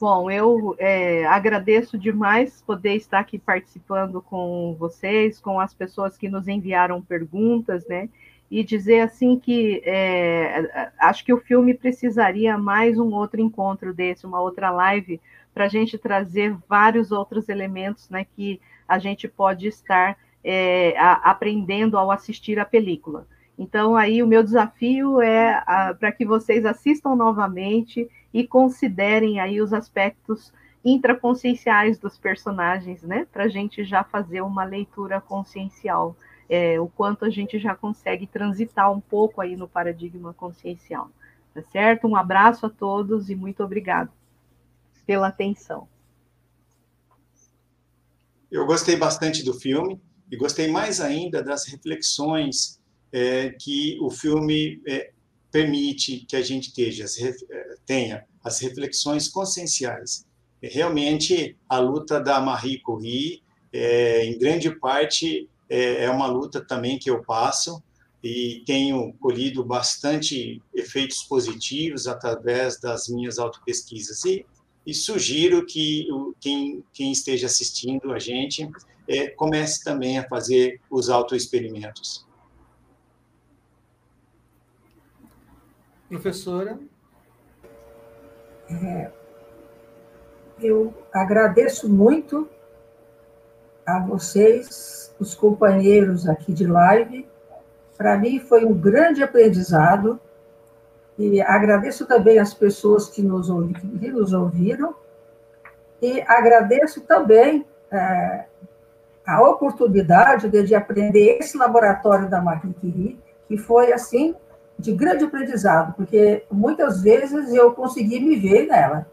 Bom, eu é, agradeço demais poder estar aqui participando com vocês, com as pessoas que nos enviaram perguntas, né? E dizer assim que é, acho que o filme precisaria mais um outro encontro desse, uma outra live, para a gente trazer vários outros elementos né, que a gente pode estar é, a, aprendendo ao assistir a película. Então, aí o meu desafio é para que vocês assistam novamente e considerem aí os aspectos intraconscienciais dos personagens, né? Para a gente já fazer uma leitura consciencial, é, o quanto a gente já consegue transitar um pouco aí no paradigma consciencial, tá certo? Um abraço a todos e muito obrigado pela atenção. Eu gostei bastante do filme e gostei mais ainda das reflexões é, que o filme é, permite que a gente tenha as, é, tenha as reflexões conscienciais. Realmente, a luta da Marie Curie, é, em grande parte, é, é uma luta também que eu passo e tenho colhido bastante efeitos positivos através das minhas autopesquisas. E, e sugiro que o, quem, quem esteja assistindo a gente é, comece também a fazer os autoexperimentos. Professora? É, eu agradeço muito a vocês, os companheiros aqui de live. Para mim foi um grande aprendizado e agradeço também as pessoas que nos, que nos ouviram. e agradeço também é, a oportunidade de, de, aprender esse laboratório da Marie Curie, que foi, assim, de grande aprendizado, porque muitas vezes eu consegui me ver nela.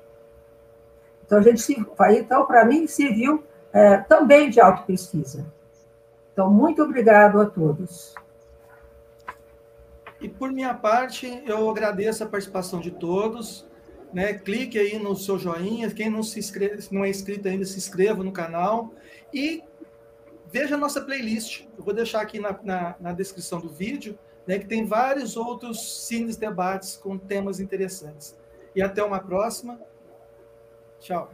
Então, a gente se, então para mim, serviu é, também de autopesquisa. Então, muito obrigado a todos. E por minha parte, eu agradeço a participação de todos. Né? Clique aí no seu joinha. Quem não se inscreve, não é inscrito ainda, se inscreva no canal. E veja a nossa playlist. Eu vou deixar aqui na, na, na descrição do vídeo, né, que tem vários outros cines debates com temas interessantes. E até uma próxima. Tchau.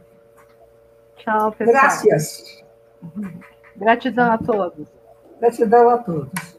Tchau, pessoal. Graças. Gratidão a todos. Gratidão a todos.